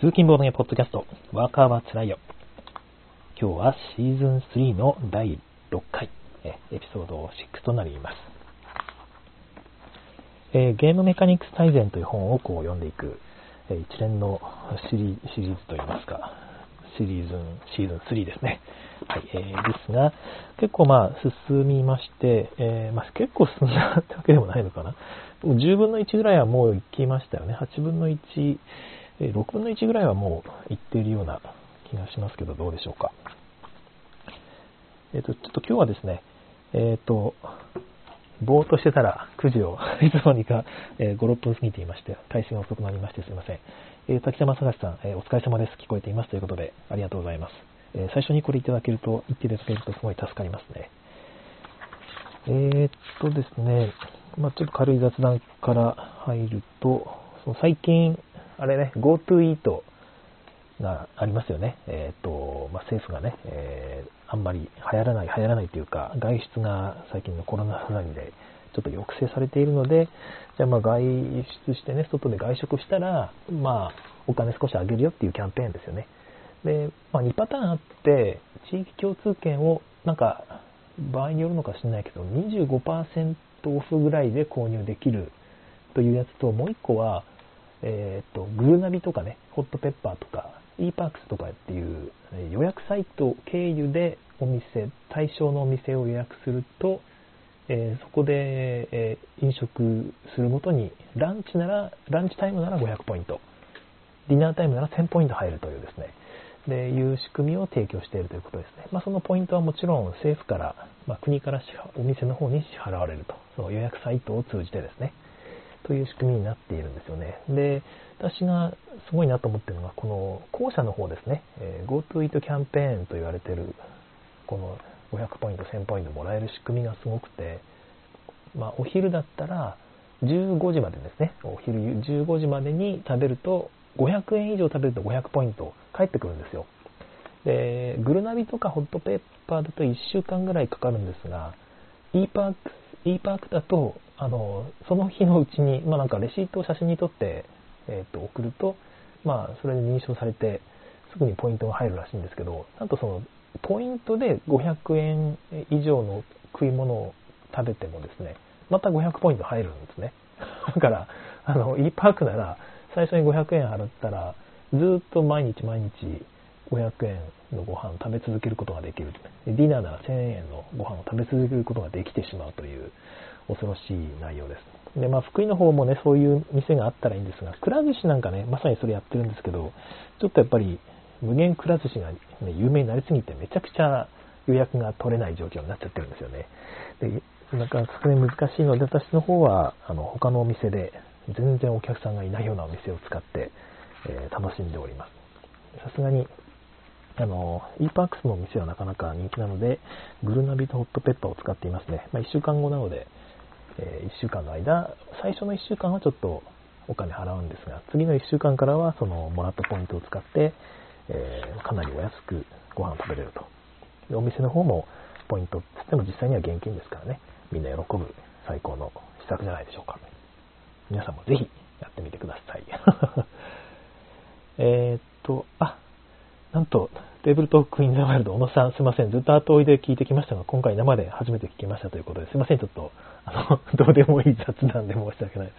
通勤ボードゲーポッドキャスト、ワーカーはつらいよ。今日はシーズン3の第6回、えエピソード6となります。えー、ゲームメカニクス大全という本をこう読んでいく、えー、一連のシリシリーズといいますか、シリーズン、シーズン3ですね。はい、えー、ですが、結構まあ進みまして、えー、まあ、結構進んだってわけでもないのかな。10分の1ぐらいはもう行きましたよね。8分の1、6分の1ぐらいはもう行っているような気がしますけど、どうでしょうか。えっ、ー、と、ちょっと今日はですね、えっ、ー、と、ぼーっとしてたら9時を いつの間にか、え、5、6分過ぎていまして、開始が遅くなりましてすいません。えー、滝山探さん、え、お疲れ様です。聞こえていますということで、ありがとうございます。え、最初にこれいただけると、言っていただけるとすごい助かりますね。えー、っとですね、まあ、ちょっと軽い雑談から入ると、その最近、あれね、GoTo イートがありますよね。えっ、と、まあ、政府がね、えー、あんまり流行らない、流行らないというか、外出が最近のコロナ騒ぎでちょっと抑制されているので、じゃあまあ外出してね、外で外食したら、まあ、お金少しあげるよっていうキャンペーンですよね。で、まあ、2パターンあって、地域共通券を、なんか、場合によるのか知らないけど、25%オフぐらいで購入できるというやつと、もう1個は、えっ、ー、と、グルナビとかね、ホットペッパーとか、eParks とかっていう予約サイト経由でお店、対象のお店を予約すると、えー、そこで、えー、飲食するごとに、ランチなら、ランチタイムなら500ポイント、ディナータイムなら1000ポイント入るというですね、でいう仕組みを提供しているということですね。まあ、そのポイントはもちろん政府から、まあ、国からお店の方に支払われると、その予約サイトを通じてですね。という仕組みになっているんですよね。で、私がすごいなと思ってるのが、この後者の方ですね、えー、GoTo イートキャンペーンと言われてる、この500ポイント、1000ポイントもらえる仕組みがすごくて、まあ、お昼だったら15時までですね、お昼15時までに食べると、500円以上食べると500ポイント返ってくるんですよ。で、グルナビとかホットペッパーだと1週間ぐらいかかるんですが、e ePark, ePark だとあのその日のうちに、まあ、なんかレシートを写真に撮って、えー、と送ると、まあ、それで認証されてすぐにポイントが入るらしいんですけどなんとそのポイントで500円以上の食い物を食べてもですねまた500ポイント入るんですね。だからあの e パークなら最初に500円払ったらずっと毎日毎日500円のご飯を食べ続けることができるディナーなら1000円のご飯を食べ続けることができてしまうという恐ろしい内容です。で、まあ、福井の方もね、そういう店があったらいいんですが、くら寿司なんかね、まさにそれやってるんですけど、ちょっとやっぱり、無限くら寿司が、ね、有名になりすぎて、めちゃくちゃ予約が取れない状況になっちゃってるんですよね。で、なか、さすがに難しいので、私の方は、あの、他のお店で、全然お客さんがいないようなお店を使って、えー、楽しんでおります。さすがに、あの、eParks のお店はなかなか人気なので、グルナビとホットペッパーを使っていますね。まあ、1週間後なので、え1週間の間、最初の1週間はちょっとお金払うんですが、次の1週間からはそのもらったポイントを使って、えー、かなりお安くご飯を食べれると。でお店の方もポイントつっても実際には現金ですからね、みんな喜ぶ最高の施策じゃないでしょうか。皆さんもぜひやってみてください。えっと、あ、なんと、テーブルトークインザワイルド、小野さん、すいません。ずっと後追いで聞いてきましたが、今回生で初めて聞きましたということで、すいません。ちょっと、あの、どうでもいい雑談で申し訳ないで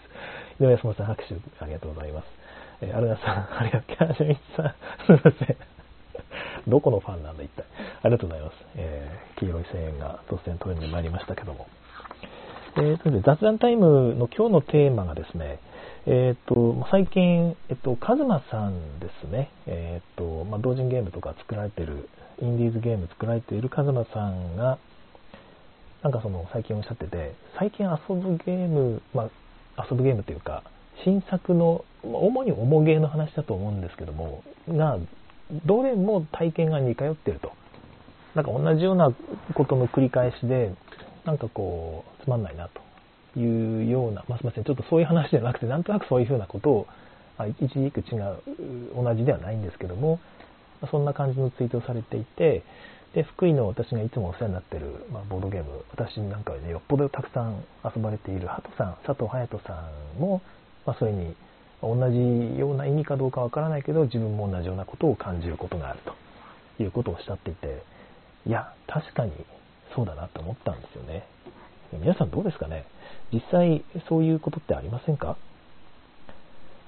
す。井上康さん、拍手ありがとうございます。えー、アルナさん、ありがとう、キャージュイさん、すいません。どこのファンなんだ、一体。ありがとうございます。えー、黄色い声援が突然飛んでまいりましたけども。えー、と雑談タイムの今日のテーマがですね、えっ、ー、と、最近、えっ、と、カズマさんですね、えっ、と、まあ、同人ゲームとか作られてる、インディーズゲーム作られているカズマさんが、なんかその、最近おっしゃってて、最近遊ぶゲーム、まあ、遊ぶゲームというか、新作の、主に重ゲーの話だと思うんですけども、が、どれも体験が似通ってると。なんか同じようなことの繰り返しで、なんかこう、つまんないなと。いうような、まあ、すみません、ちょっとそういう話じゃなくて、なんとなくそういうふうなことを、あ、一軸違う、同じではないんですけどもま、そんな感じのツイートをされていて、で、福井の私がいつもお世話になってる、まあ、ボードゲーム、私なんかね、よっぽどたくさん遊ばれているハトさん、佐藤隼人さんも、まあ、それに同じような意味かどうかわからないけど、自分も同じようなことを感じることがあるということをおっしゃっていて、いや、確かにそうだなと思ったんですよね。皆さんどうですかね？実際そういうことってありませんか？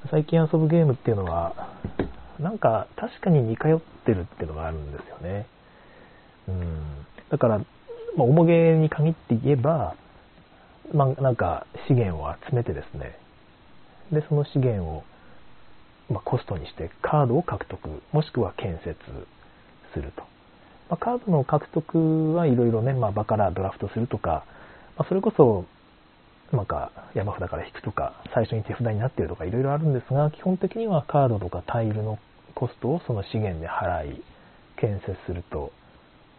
最近遊ぶゲームっていうのは、なんか確かに似通ってるっていうのがあるんですよね。うん。だから、まあ、重げに限って言えば、まあ、なんか資源を集めてですね、で、その資源を、まあ、コストにしてカードを獲得、もしくは建設すると。まあ、カードの獲得はいろいろね、まあ、場からドラフトするとか、まあ、それこそ、なんか山札から引くとか、最初に手札になってるとかいろいろあるんですが、基本的にはカードとかタイルのコストをその資源で払い、建設すると、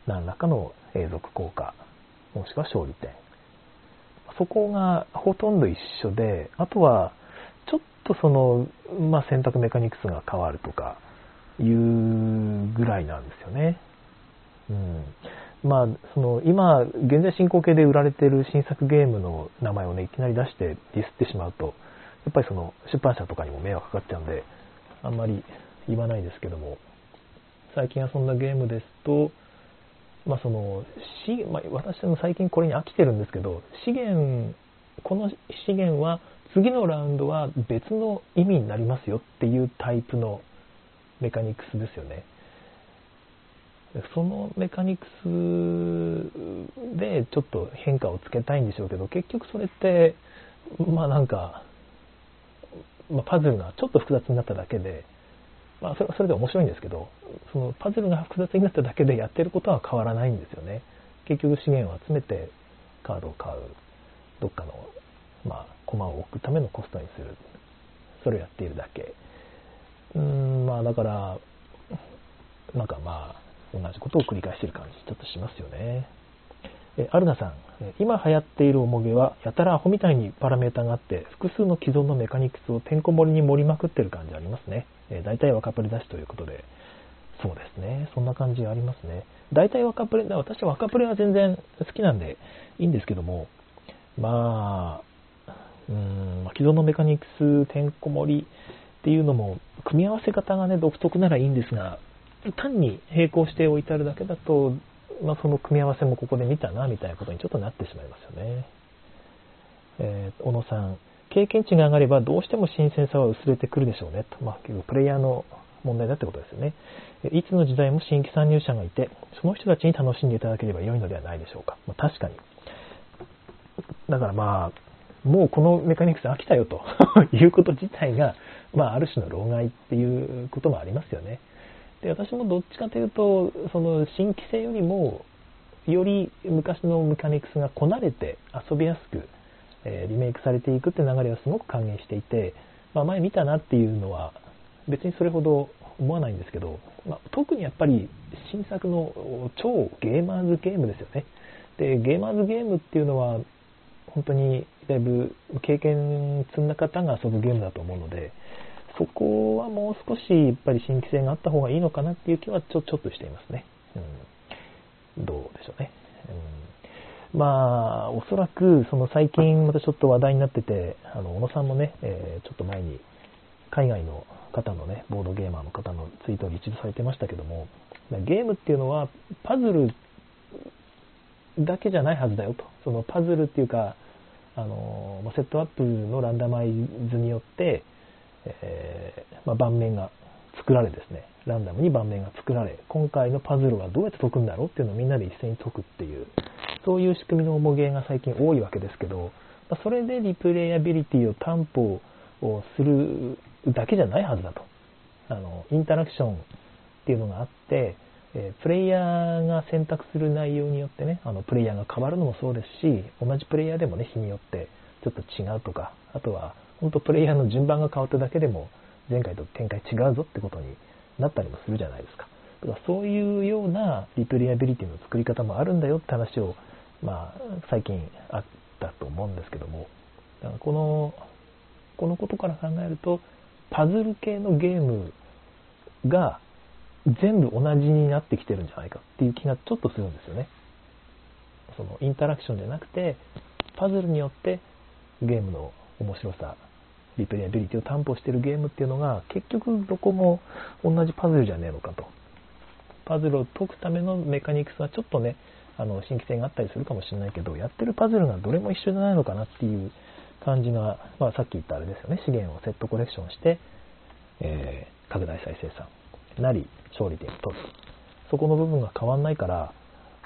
何らかの永続効果、もしくは勝利点。そこがほとんど一緒で、あとは、ちょっとその、まあ、選択メカニクスが変わるとか、いうぐらいなんですよね。うん。まあ、その、今、現在進行形で売られている新作ゲームの名前をね、いきなり出してディスってしまうと、やっぱりその、出版社とかにも迷惑かかっちゃうんで、あんまり言わないですけども、最近遊んだゲームですと、まあその、しまあ、私も最近これに飽きてるんですけど、資源、この資源は次のラウンドは別の意味になりますよっていうタイプのメカニクスですよね。そのメカニクスでちょっと変化をつけたいんでしょうけど、結局それって、まあなんか、まあ、パズルがちょっと複雑になっただけで、まあそれはそれで面白いんですけど、そのパズルが複雑になっただけでやってることは変わらないんですよね。結局資源を集めてカードを買う、どっかの、まあ、駒を置くためのコストにする。それをやっているだけ。うん、まあだから、なんかまあ、同じことを繰り返している感じ、ちょっとしますよね。えアルナさん、今流行っているおもげは、やたらアホみたいにパラメータがあって、複数の既存のメカニクスをてんこ盛りに盛りまくってる感じありますね。え大体若プレだしということで、そうですね。そんな感じありますね。大体若プレ、私は若プレは全然好きなんでいいんですけども、まあ、うん、既存のメカニクスてんこ盛りっていうのも、組み合わせ方がね、独特ならいいんですが、単に並行して置いてあるだけだと、まあ、その組み合わせもここで見たなみたいなことにちょっとなってしまいますよね。えー、小野さん、経験値が上がればどうしても新鮮さは薄れてくるでしょうねと。まあ、結構プレイヤーの問題だってことですよね。いつの時代も新規参入者がいて、その人たちに楽しんでいただければ良いのではないでしょうか。まあ、確かに。だからまあ、もうこのメカニクス飽きたよと いうこと自体が、まあ、ある種の老害っていうこともありますよね。で私もどっちかというとその新規性よりもより昔のメカニクスがこなれて遊びやすく、えー、リメイクされていくって流れはすごく歓迎していて、まあ、前見たなっていうのは別にそれほど思わないんですけど、まあ、特にやっぱり新作の超ゲーマーズゲームですよね。でゲーマーズゲームっていうのは本当にだいぶ経験積んだ方が遊ぶゲームだと思うのでそこはもう少しやっぱり新規性があった方がいいのかなっていう気はちょちょっとしていますね。うん、どうでしょうね。うん、まあ、おそらくその最近またちょっと話題になってて、あの小野さんもね、えー、ちょっと前に海外の方のね、ボードゲーマーの方のツイートを一度されてましたけども、ゲームっていうのはパズルだけじゃないはずだよと。そのパズルっていうか、あのセットアップのランダマイズによって、えー、まあ、盤面が作られですね、ランダムに盤面が作られ、今回のパズルはどうやって解くんだろうっていうのをみんなで一斉に解くっていう、そういう仕組みの重げが最近多いわけですけど、まあ、それでリプレイアビリティを担保をするだけじゃないはずだと。あの、インタラクションっていうのがあって、えプレイヤーが選択する内容によってね、あのプレイヤーが変わるのもそうですし、同じプレイヤーでもね、日によってちょっと違うとか、あとは本当プレイヤーの順番が変わっただけでも前回と展開違うぞってことになったりもするじゃないですか。だからそういうようなリプレイアビリティの作り方もあるんだよって話を、まあ、最近あったと思うんですけども、だからこの、このことから考えると、パズル系のゲームが全部同じになってきてるんじゃないかっていう気がちょっとするんですよね。そのインタラクションじゃなくて、パズルによってゲームの面白さリプレイアビリティを担保しているゲームっていうのが、結局どこも同じパズルじゃねえのかと。パズルを解くためのメカニクスはちょっとね、あの、新規性があったりするかもしれないけど、やってるパズルがどれも一緒じゃないのかなっていう感じが、まあさっき言ったあれですよね、資源をセットコレクションして、えー、拡大再生産なり、勝利点を取る。そこの部分が変わんないから、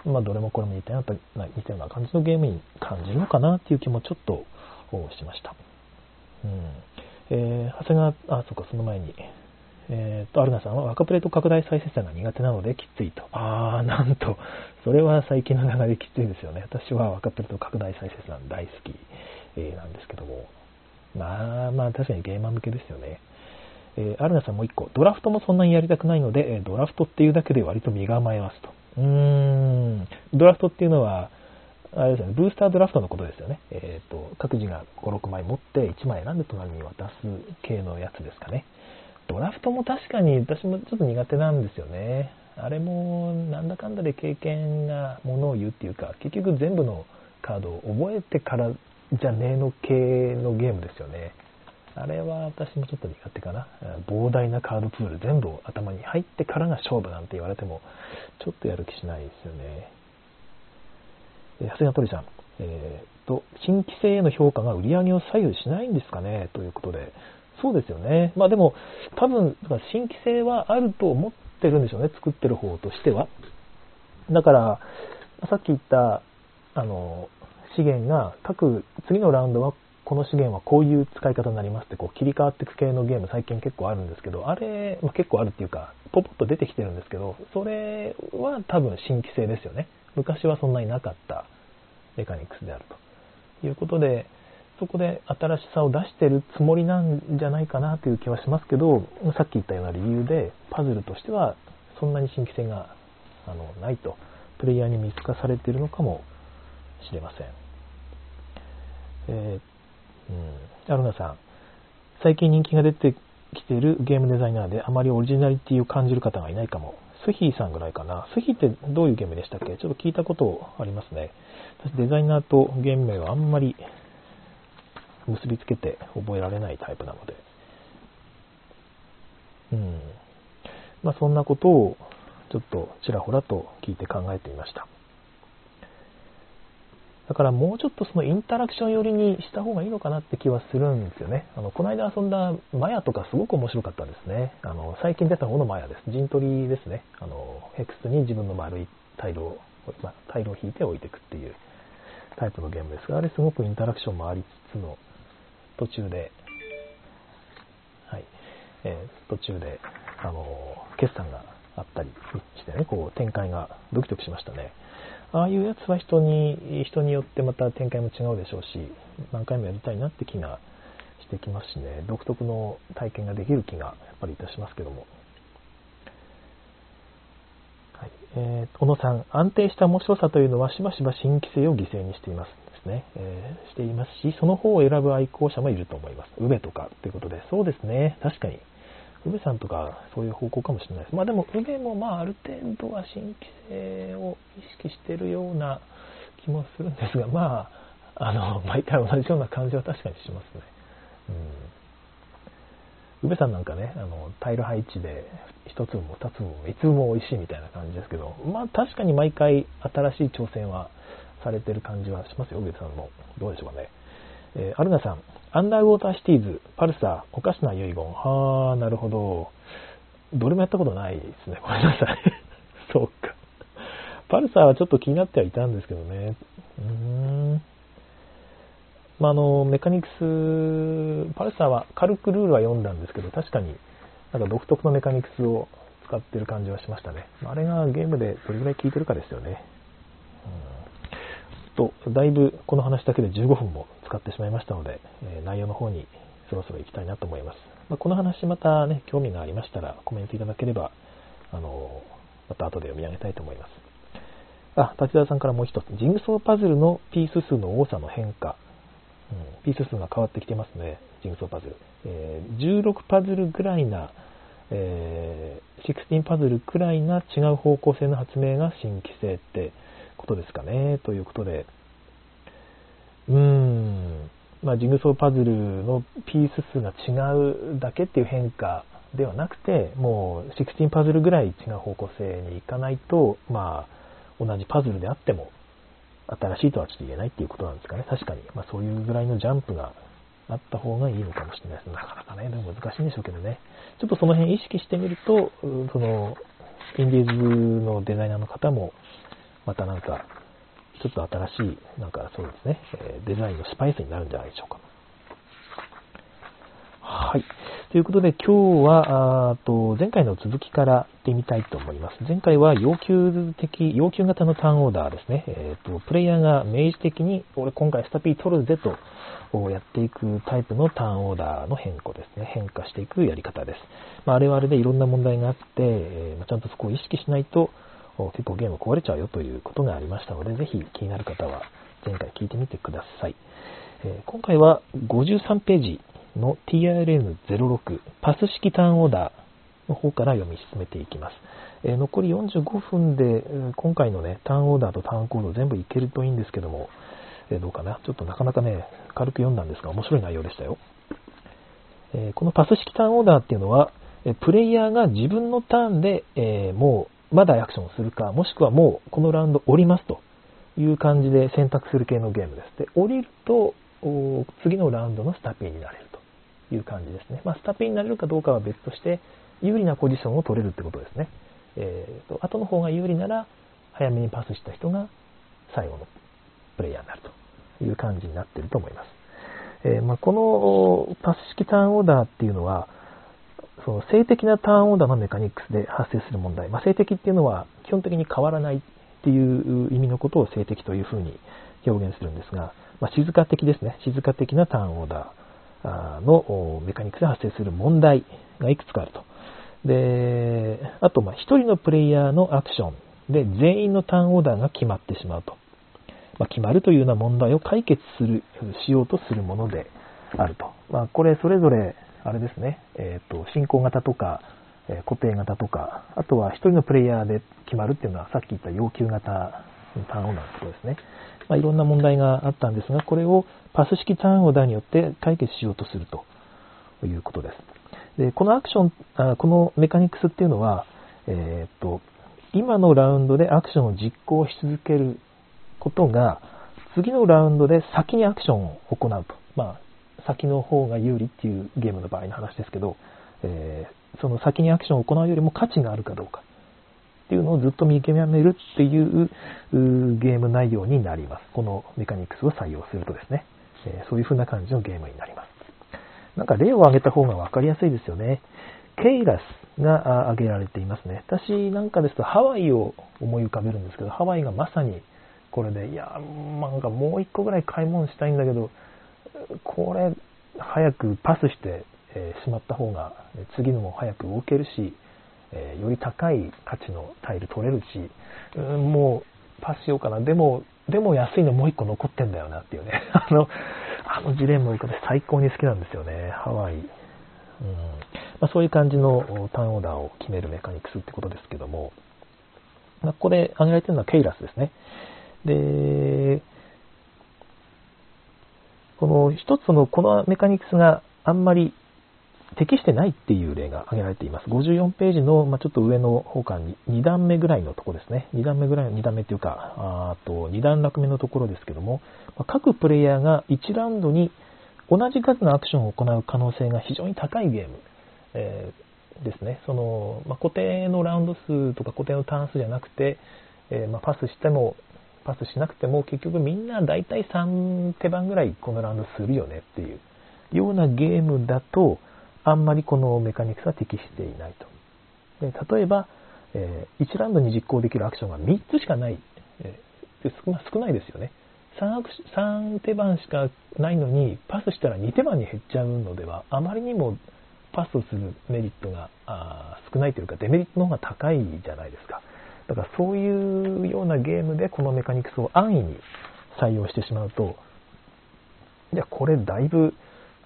まあ、どれもこれも似たような似たような感じのゲームに感じるのかなっていう気もちょっとしました。えー、長谷川、あ、そっか、その前に、えー、と、アルナさんは若プレート拡大再生産が苦手なのできついと。あー、なんと、それは最近の流れきついですよね。私は若プレート拡大再生産大好き、えー、なんですけども。まあまあ、確かにゲーマー向けですよね。えー、アルナさんもう一個、ドラフトもそんなにやりたくないので、ドラフトっていうだけで割と身構えますと。うーん、ドラフトっていうのは、あれですね、ブースタードラフトのことですよね。えっ、ー、と、各自が5、6枚持って1枚選んで隣に渡す系のやつですかね。ドラフトも確かに私もちょっと苦手なんですよね。あれもなんだかんだで経験がものを言うっていうか、結局全部のカードを覚えてからじゃねえの系のゲームですよね。あれは私もちょっと苦手かな。膨大なカードプール全部頭に入ってからが勝負なんて言われても、ちょっとやる気しないですよね。長谷川鳥さん、えー、と、新規性への評価が売り上げを左右しないんですかねということで、そうですよね。まあでも、多分、新規性はあると思ってるんでしょうね、作ってる方としては。だから、さっき言った、あの、資源が各、次のラウンドはこの資源はこういう使い方になりますってこう切り替わっていく系のゲーム最近結構あるんですけど、あれ、まあ、結構あるっていうか、ポポッと出てきてるんですけど、それは多分新規性ですよね。昔はそんなになかったメカニクスであるということで、そこで新しさを出してるつもりなんじゃないかなという気はしますけど、さっき言ったような理由で、パズルとしてはそんなに新規性があのないと、プレイヤーに見透かされているのかもしれません。えー、うん、アルナさん、最近人気が出てきているゲームデザイナーであまりオリジナリティを感じる方がいないかも。スヒーさんぐらいかな。スヒーってどういうゲームでしたっけ？ちょっと聞いたことありますね。私デザイナーとゲーム名はあんまり結びつけて覚えられないタイプなので。うん。まあそんなことをちょっとちらほらと聞いて考えてみました。だからもうちょっとそのインタラクション寄りにした方がいいのかなって気はするんですよね。あの、この間遊んだマヤとかすごく面白かったですね。あの、最近出た方のマヤです。陣取りですね。あの、ヘクスに自分の丸いタイルを、まあ、タイルを引いて置いていくっていうタイプのゲームですが、あれすごくインタラクションもありつつの途中で、はい、えー、途中で、あの、決算があったりしてね、こう展開がドキドキしましたね。ああいうやつは人に、人によってまた展開も違うでしょうし、何回もやりたいなって気がしてきますしね、独特の体験ができる気がやっぱりいたしますけども。はいえー、小野さん、安定した面白さというのはしばしば新規性を犠牲にしていますですね、えー、していますし、その方を選ぶ愛好者もいると思います。宇部とかということで、そうですね、確かに。宇部さんとかそういう方向かもしれないです。まあでも、宇部もまあある程度は新規性を意識してるような気もするんですが、まあ、あの、毎回同じような感じは確かにしますね。うん。宇部さんなんかね、あの、タイル配置で1粒も2粒も3粒も美味しいみたいな感じですけど、まあ確かに毎回新しい挑戦はされてる感じはしますよ、宇部さんも。どうでしょうかね。えー、アルナさん、アンダーウォーターシティーズ、パルサー、おかしな遺言。はあ、なるほど。どれもやったことないですね。ごめんなさい。そうか。パルサーはちょっと気になってはいたんですけどね。うーん。まあ、あの、メカニクス、パルサーは軽くルールは読んだんですけど、確かになんか独特のメカニクスを使ってる感じはしましたね。あれがゲームでどれぐらい効いてるかですよね。うんと、だいぶこの話だけで15分も使ってしまいましたので、え内容の方にそろそろ行きたいなと思います。まあ、この話またね、興味がありましたらコメントいただければ、あのまた後で読み上げたいと思います。あ、立田さんからもう一つ。ジグソーパズルのピース数の多さの変化。うん、ピース数が変わってきてますね。ジグソーパズル。えー、16パズルぐらいな、えー、16パズルくらいな違う方向性の発明が新規性ってことですかね。ということで、うーん、まあ、ジグソーパズルのピース数が違うだけっていう変化ではなくて、もう16パズルぐらい違う方向性にいかないと、まあ、同じパズルであっても、新しいとはちょっと言えないっていうことなんですかね。確かに。まあ、そういうぐらいのジャンプがあった方がいいのかもしれないです。なかなかね、でも難しいんでしょうけどね。ちょっとその辺意識してみると、その、インディーズのデザイナーの方も、またなんか、ちょっと新しい、なんかそうですね、デザインのスパイスになるんじゃないでしょうか。はい。ということで今日は、あと前回の続きから行ってみたいと思います。前回は要求的、要求型のターンオーダーですね。えっ、ー、と、プレイヤーが明示的に、俺今回スタピー取るぜとやっていくタイプのターンオーダーの変更ですね。変化していくやり方です。まあ、あれはあれでいろんな問題があって、えー、ちゃんとそこを意識しないと、結構ゲーム壊れちゃうよということがありましたので、ぜひ気になる方は前回聞いてみてください。え、今回は53ページの TRN06 パス式ターンオーダーの方から読み進めていきます。え、残り45分で、今回のね、ターンオーダーとターンコード全部いけるといいんですけども、え、どうかな？ちょっとなかなかね、軽く読んだんですが、面白い内容でしたよ。え、このパス式ターンオーダーっていうのは、プレイヤーが自分のターンで、えもうまだアクションをするか、もしくはもうこのラウンド降りますという感じで選択する系のゲームです。で、降りると、次のラウンドのスタピーになれるという感じですね。まあ、スタピーになれるかどうかは別として、有利なポジションを取れるってことですね。えーと、後の方が有利なら、早めにパスした人が最後のプレイヤーになるという感じになっていると思います。えー、まあ、このパス式ターンオーダーっていうのは、その性的なターンオーダーのメカニクスで発生する問題。まあ、性的っていうのは基本的に変わらないっていう意味のことを性的というふうに表現するんですが、まあ、静か的ですね。静か的なターンオーダーのメカニクスで発生する問題がいくつかあると。で、あと、ま1人のプレイヤーのアクションで全員のターンオーダーが決まってしまうと。まあ、決まるというような問題を解決する、しようとするものであると。まあ、これそれぞれ、あれですね、えっ、ー、と、進行型とか、え固定型とか、あとは1人のプレイヤーで決まるっていうのはさっき言った要求型のターンオーダーのとことですね。まあ、いろんな問題があったんですが、これをパス式ターンオーダーによって解決しようとするということです。でこのアクションあ、このメカニクスっていうのは、えー、と、今のラウンドでアクションを実行し続けることが、次のラウンドで先にアクションを行うと。まあ、先の方が有利っていうゲームの場合の話ですけど、えー、その先にアクションを行うよりも価値があるかどうか。っていうのをずっと見極めるっていうゲーム内容になります。このメカニクスを採用するとですね、えそういう風な感じのゲームになります。なんか例を挙げた方が分かりやすいですよね。ケイラスが挙げられていますね。私なんかですとハワイを思い浮かべるんですけど、ハワイがまさにこれで、いや、なんかもう一個ぐらい買い物したいんだけど、これ早くパスして、えしまった方が次のも早く動けるし、えより高い価値のタイル取れるし、うん、もうパスしようかな。でも、でも安いのもう一個残ってんだよなっていうね。あの、あのジレンマを私最高に好きなんですよね。ハワイ。うんまあ、そういう感じのターンオーダーを決めるメカニクスってことですけども、まあ、ここで挙げられてるのはケイラスですね。で、この一つのこのメカニクスがあんまり適してないっていう例が挙げられています。54ページの、まあ、ちょっと上の方から2段目ぐらいのところですね。2段目ぐらいの2段目っていうか、あと2段落目のところですけども、各プレイヤーが1ラウンドに同じ数のアクションを行う可能性が非常に高いゲーム、えー、ですね。その、まあ、固定のラウンド数とか固定のターン数じゃなくて、えー、まあ、パスしても、パスしなくても結局みんな大体3手番ぐらいこのラウンドするよねっていうようなゲームだと、あんまりこのメカニクスは適していないと。で例えば、え、1ラウンドに実行できるアクションが3つしかない、えー、少ないですよね3。3手番しかないのに、パスしたら2手番に減っちゃうのでは、あまりにもパスをするメリットがあ少ないというか、デメリットの方が高いじゃないですか。だからそういうようなゲームでこのメカニクスを安易に採用してしまうと、いや、これだいぶ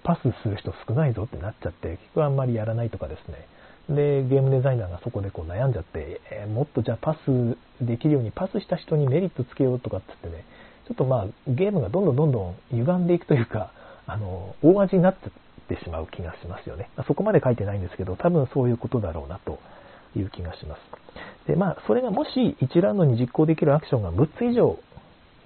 パスする人少ないぞってなっちゃって、結局あんまりやらないとかですね。で、ゲームデザイナーがそこでこう悩んじゃって、えー、もっとじゃあパスできるようにパスした人にメリットつけようとかってってね、ちょっとまあゲームがどんどんどんどん歪んでいくというか、あの、大味になってしまう気がしますよね。そこまで書いてないんですけど、多分そういうことだろうなという気がします。で、まあ、それがもし1ラウンドに実行できるアクションが6つ以上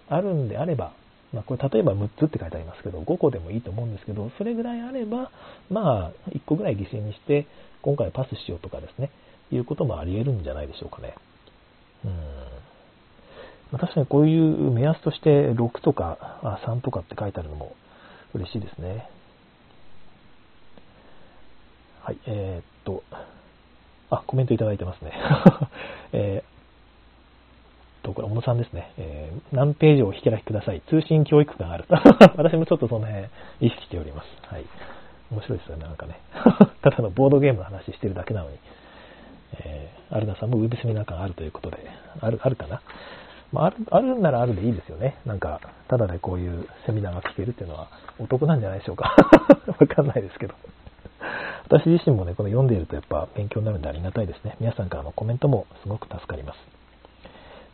あるんであれば、まあ、これ例えば6つって書いてありますけど、5個でもいいと思うんですけど、それぐらいあれば、まあ、1個ぐらい犠牲にして、今回パスしようとかですね、いうこともあり得るんじゃないでしょうかね。うん。ま、確かにこういう目安として6とかあ3とかって書いてあるのも嬉しいですね。はい、えー、っと、あ、コメントいただいてますね。えー、と、これ、小野さんですね。えー、何ページをお引き開きください。通信教育がある。私もちょっとその辺意識しております。はい。面白いですよね、なんかね。ただのボードゲームの話してるだけなのに。えー、アルナさんもウェブセミナー感あるということで、ある、あるかな。まあ、ある、あるならあるでいいですよね。なんか、ただでこういうセミナーが聞けるっていうのはお得なんじゃないでしょうか。わかんないですけど。私自身もね、この読んでいるとやっぱ勉強になるんでありがたいですね。皆さんからのコメントもすごく助かります。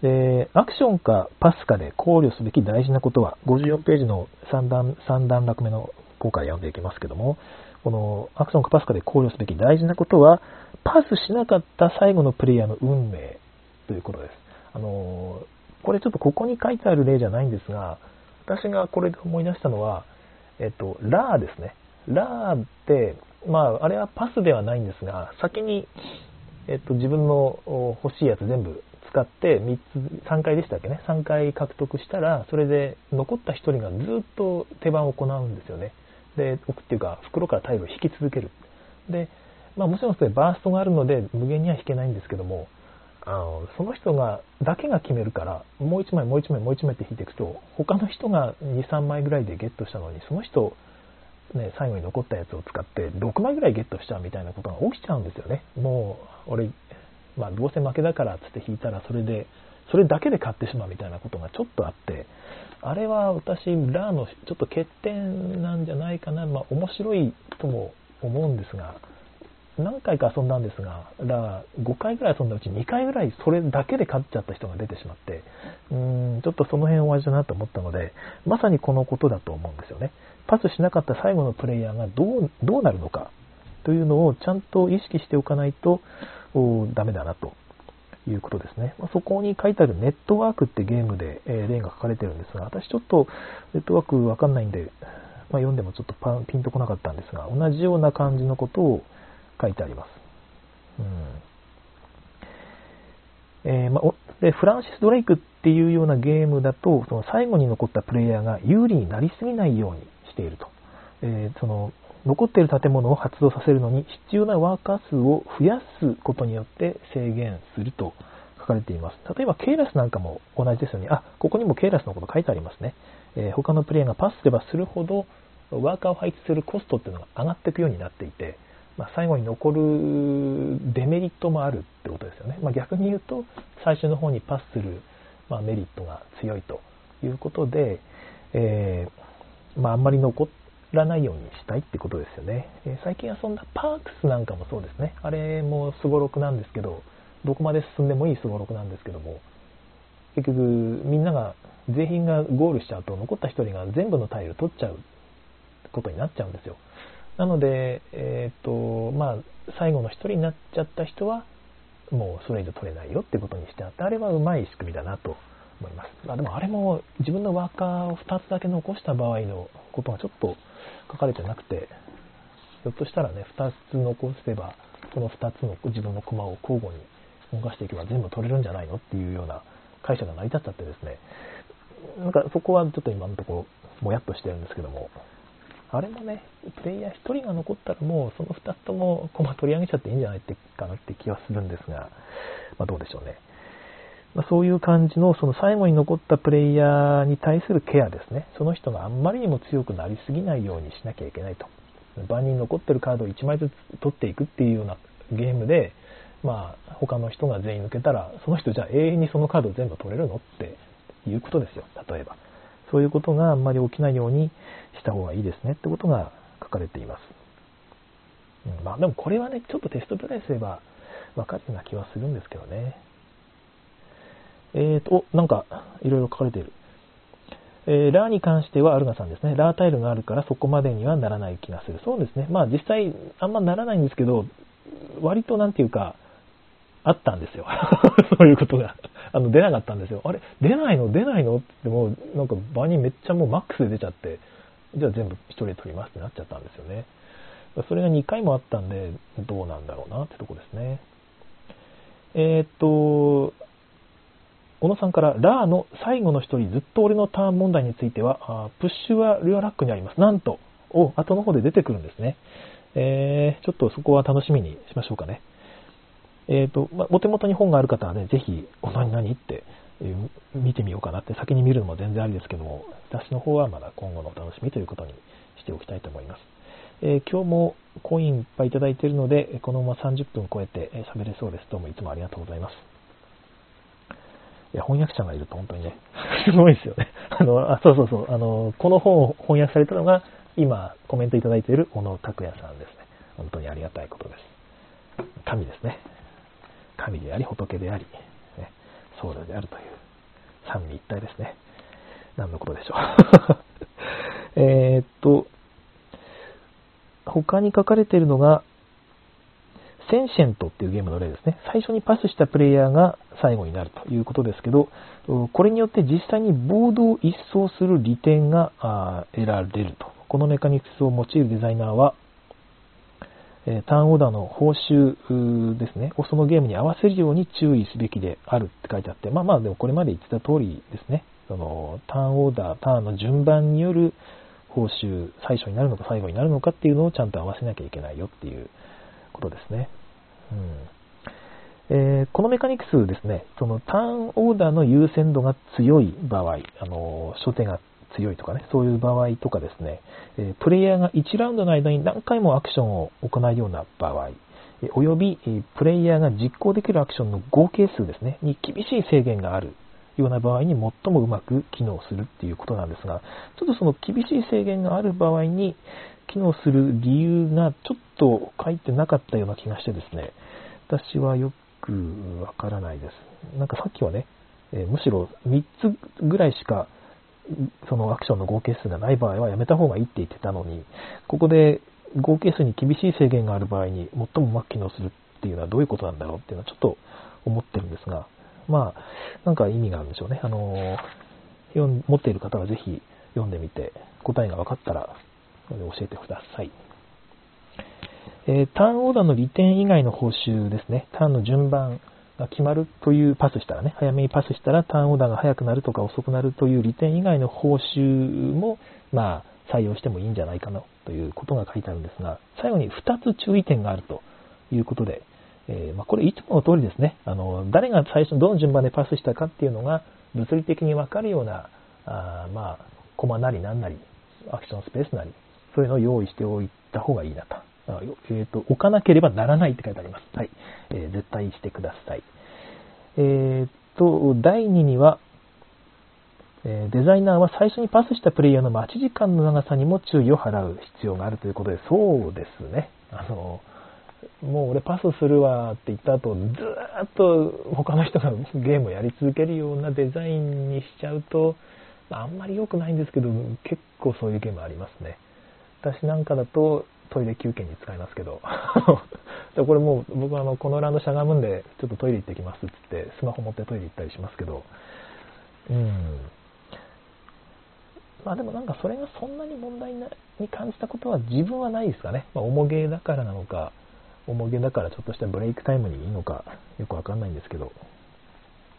で、アクションかパスかで考慮すべき大事なことは、54ページの3段 ,3 段落目の項から読んでいきますけども、このアクションかパスかで考慮すべき大事なことは、パスしなかった最後のプレイヤーの運命ということです。あの、これちょっとここに書いてある例じゃないんですが、私がこれで思い出したのは、えっと、ラーですね。ラーって、まあ、あれはパスではないんですが、先に、えっと、自分の欲しいやつ全部使って3つ、3回でしたっけね、3回獲得したら、それで残った1人がずっと手番を行うんですよね。で、奥っていうか、袋からタイルを引き続ける。で、まあもちろんそれバーストがあるので無限には引けないんですけども、あのその人がだけが決めるからもう1枚もう1枚もう1枚って引いていくと他の人が23枚ぐらいでゲットしたのにその人ね、最後に残ったやつを使って6枚ぐらいゲットしちゃうみたいなことが起きちゃうんですよね。もう、俺、まあ、どうせ負けだからっつって引いたら、それで、それだけで買ってしまうみたいなことがちょっとあって、あれは私、ラーのちょっと欠点なんじゃないかな。まあ、面白いとも思うんですが、何回か遊んだんですが、ら5回ぐらい遊んだうち2回ぐらいそれだけで勝っちゃった人が出てしまって、うーん、ちょっとその辺お味だなと思ったので、まさにこのことだと思うんですよね。パスしなかった最後のプレイヤーがどうどうなるのかというのをちゃんと意識しておかないとダメだなということですね。まそこに書いてあるネットワークってゲームでえ例が書かれてるんですが、私ちょっとネットワークわかんないんで、まあ、読んでもちょっとピンとこなかったんですが、同じような感じのことを書いてあります。うんえー、までフランシス・ドレイクっていうようなゲームだと、その最後に残ったプレイヤーが有利になりすぎないようにていると。えー、その残っている建物を発動させるのに必要なワーカー数を増やすことによって制限すると書かれています。例えば、ケイラスなんかも同じですよね。あ、ここにもケイラスのこと書いてありますね。えー、他のプレイヤーがパスすればするほど、ワーカーを配置するコストっていうのが上がっていくようになっていて、まあ、最後に残るデメリットもあるってことですよね。まあ、逆に言うと、最初の方にパスする、まあ、メリットが強いということで、えー、まあ、あんまり残らないようにしたいってことですよね。えー、最近遊んだパークスなんかもそうですね。あれもすごろくなんですけど、どこまで進んでもいいすごろくなんですけども、結局みんなが全員がゴールしちゃうと残った1人が全部のタイル取っちゃうことになっちゃうんですよ。なので、えっ、ー、と、まあ、最後の1人になっちゃった人は、もうそれ以上取れないよってことにしてあって、あれはうまい仕組みだなと思います。あでもあれも自分のワーカーを2つだけ残した場合のことがちょっと書かれてなくて、ひょっとしたらね、2つ残せば、その2つの自分の駒を交互に動かしていけば全部取れるんじゃないのっていうような解釈が成り立っちゃってですね、なんかそこはちょっと今のところ、もやっとしてるんですけども、あれもね、プレイヤー1人が残ったらもうその2つとも駒取り上げちゃっていいんじゃないってかなって気はするんですが、まあ、どうでしょうね。まあ、そういう感じのその最後に残ったプレイヤーに対するケアですね。その人があんまりにも強くなりすぎないようにしなきゃいけないと。場に残ってるカードを1枚ずつ取っていくっていうようなゲームで、まあ、他の人が全員抜けたら、その人じゃあ永遠にそのカードを全部取れるのっていうことですよ。例えば。そういうことがあんまり起きないようにした方がいいですねってことが書かれています。うん、まあでもこれはね、ちょっとテストプレイすればわかるような気はするんですけどね。えーと、おなんかいろいろ書かれている。えーラーに関してはアルガさんですね。ラータイルがあるからそこまでにはならない気がする。そうですね。まあ実際あんまならないんですけど、割となんていうか、あったんですよ。そういうことが。あの、出なかったんですよ。あれ出ないの？出ないの？ってもう、なんか場にめっちゃもうマックスで出ちゃって、じゃあ全部一人で取りますってなっちゃったんですよね。それが2回もあったんで、どうなんだろうなってとこですね。えーっと、小野さんから、ラーの最後の一人、ずっと俺のターン問題については、プッシュはリュアラックにあります。なんと、お、後の方で出てくるんですね。えー、ちょっとそこは楽しみにしましょうかね。えーと、まあ、お手元に本がある方はね、ぜひ、お、何何？って、えー見てみようかなって、先に見るのも全然ありですけども、私の方はまだ今後のお楽しみということにしておきたいと思います。えー今日もコインいっぱいいただいているので、このまま30分超えてえ喋れそうです。どうもいつもありがとうございます。いや、翻訳者がいると本当にね、すごいですよね。あの、あ、そうそうそう、あの、この本を翻訳されたのが、今、コメントいただいている小野拓也さんですね。本当にありがたいことです。神ですね。神であり、仏であり、ね、僧侶であるという、三位一体ですね。何のことでしょう。えーっと、他に書かれているのが、 Sentient っていうゲームの例ですね。最初にパスしたプレイヤーが最後になるということですけど、これによって実際にボードを一掃する利点が得られると。このメカニクスを用いるデザイナーは、えターンオーダーの報酬ですね、をそのゲームに合わせるように注意すべきであるって書いてあって、まあまあでもこれまで言ってた通りですね、そのターンオーダー、ターンの順番による報酬、最初になるのか最後になるのかっていうのをちゃんと合わせなきゃいけないよっていうことですね。えーこのメカニクスですね、そのターンオーダーの優先度が強い場合、あの初手が強いとかね、そういう場合とかですね、えプレイヤーが1ラウンドの間に何回もアクションを行うような場合、および、プレイヤーが実行できるアクションの合計数ですね、に厳しい制限があるような場合に最もうまく機能するっていうことなんですが、ちょっとその厳しい制限がある場合に機能する理由がちょっと書いてなかったような気がしてですね、私はよくわからないです。なんかさっきはね、えむしろ3つぐらいしかそのアクションの合計数がない場合はやめた方がいいって言ってたのに、ここで合計数に厳しい制限がある場合に最もうまく機能するっていうのはどういうことなんだろうっていうのはちょっと思ってるんですが、まあ、なんか意味があるんでしょうね。あの、読ん持っている方はぜひ読んでみて、答えが分かったら教えてください。えーターンオーダーの利点以外の報酬ですね。ターンの順番が決まるというパスしたらね、早めにパスしたらターンオーダーが早くなるとか遅くなるという利点以外の報酬も、まあ、採用してもいいんじゃないかなということが書いてあるんですが、最後に2つ注意点があるということで、えーまあ、これいつもの通りですね。あの、誰が最初どの順番でパスしたかっていうのが物理的にわかるような、あまあ、コマなりなんなり、アクションスペースなり、そういうのを用意しておいた方がいいなと。あよえーと置かなければならないって書いてあります。はい。えー絶対してください。えーと、第2には、えデザイナーは最初にパスしたプレイヤーの待ち時間の長さにも注意を払う必要があるということで、そうですね。あの、もう俺パスするわって言った後、ずーっと他の人がゲームをやり続けるようなデザインにしちゃうと、あんまり良くないんですけど、結構そういうゲームありますね。私なんかだとトイレ休憩に使いますけど、でこれもう僕はあのこのランドしゃがむんでちょっとトイレ行ってきますっつってスマホ持ってトイレ行ったりしますけど、うん。まあでもなんかそれがそんなに問題に感じたことは自分はないですかね。まあ重げだからなのか、重げだからちょっとしたブレイクタイムにいいのかよくわかんないんですけど、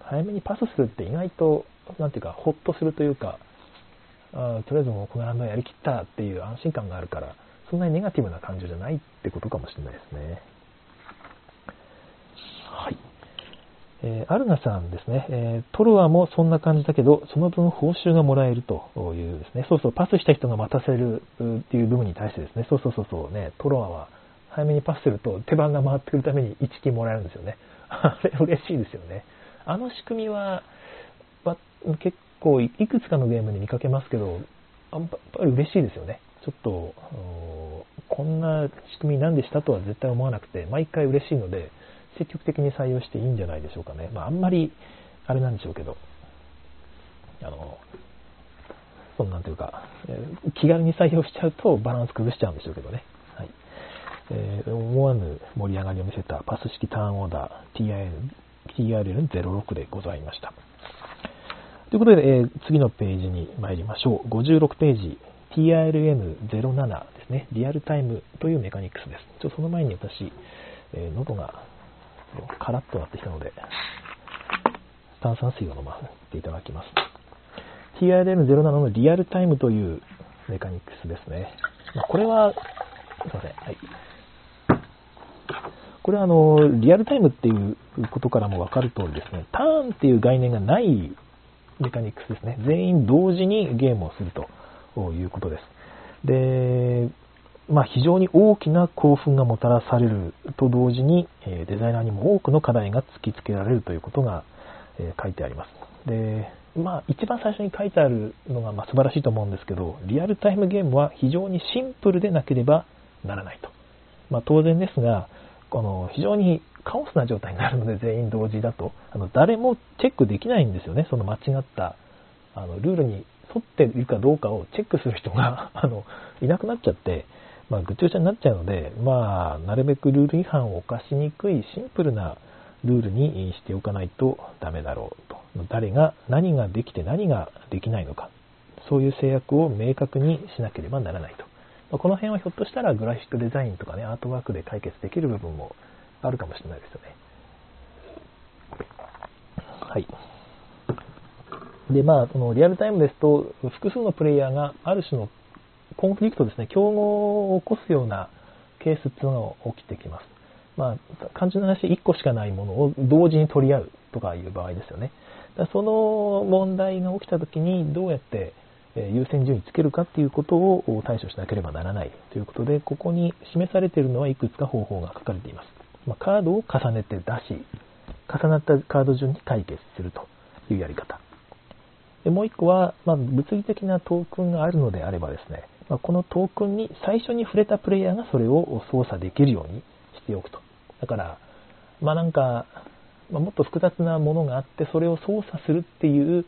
早めにパスするって意外と、なんていうか、ホッとするというか、あとりあえずもうこのランドやりきったっていう安心感があるから、そんなにネガティブな感情じゃないってことかもしれないですね。はい。えーアルナさんですね、えートロワもそんな感じだけど、その分報酬がもらえるというですね、そうそう、パスした人が待たせるっていう部分に対してですね、そうそうそうそうね、トロワは早めにパスすると手番が回ってくるために1金もらえるんですよね。あれ嬉しいですよね。あの仕組みは、結構いくつかのゲームで見かけますけど、やっぱり嬉しいですよね。ちょっと、こんな仕組みなんでしたとは絶対思わなくて、毎回嬉しいので、積極的に採用していいんじゃないでしょうかね。まあ、あんまり、あれなんでしょうけど、あの、そのなんていうか、気軽に採用しちゃうとバランス崩しちゃうんでしょうけどね。はい。えー思わぬ盛り上がりを見せたパス式ターンオーダー TRL, TRL06 でございました。ということで、えー次のページに参りましょう。56ページ、TRM07 ですね。リアルタイムというメカニクスです。ちょっとその前に私、えー喉がカラッとなってきたので、炭酸水を飲ませていただきます。TRM07 のリアルタイムというメカニクスですね。まあこれは、すいません。はい。これはあの、リアルタイムっていうことからもわかる通りですね、ターンっていう概念がないメカニクスですね。全員同時にゲームをするとということです。で、まあ、非常に大きな興奮がもたらされると同時に、デザイナーにも多くの課題が突きつけられるということが、書いてあります。で、まあ、一番最初に書いてあるのが、まあ、素晴らしいと思うんですけど、リアルタイムゲームは非常にシンプルでなければならないと。まあ、当然ですが、この非常にカオスな状態になるので全員同時だとあの誰もチェックできないんですよねその間違ったあのルールに沿っているかどうかをチェックする人が あのいなくなっちゃって、まあ、ぐちゃぐちゃになっちゃうので、まあ、なるべくルール違反を犯しにくいシンプルなルールにしておかないとダメだろうと誰が何ができて何ができないのかそういう制約を明確にしなければならないとまあこの辺はひょっとしたらグラフィックデザインとかね、アートワークで解決できる部分もあるかもしれないですよね。はい。で、まあ、そのリアルタイムですと、複数のプレイヤーがある種のコンフリクトですね、競合を起こすようなケースっていうのが起きてきます。まあ、単純な話、1個しかないものを同時に取り合うとかいう場合ですよね。だその問題が起きたときに、どうやって優先順位つけるかっていうことを対処しなければならないということで、ここに示されているのはいくつか方法が書かれています。まあ、カードを重ねて出し、重なったカード順に解決するというやり方。でもう一個は、まあ、物理的なトークンがあるのであればですね、まあ、このトークンに最初に触れたプレイヤーがそれを操作できるようにしておくと。だから、まあなんか、ま、もっと複雑なものがあって、それを操作するっていう、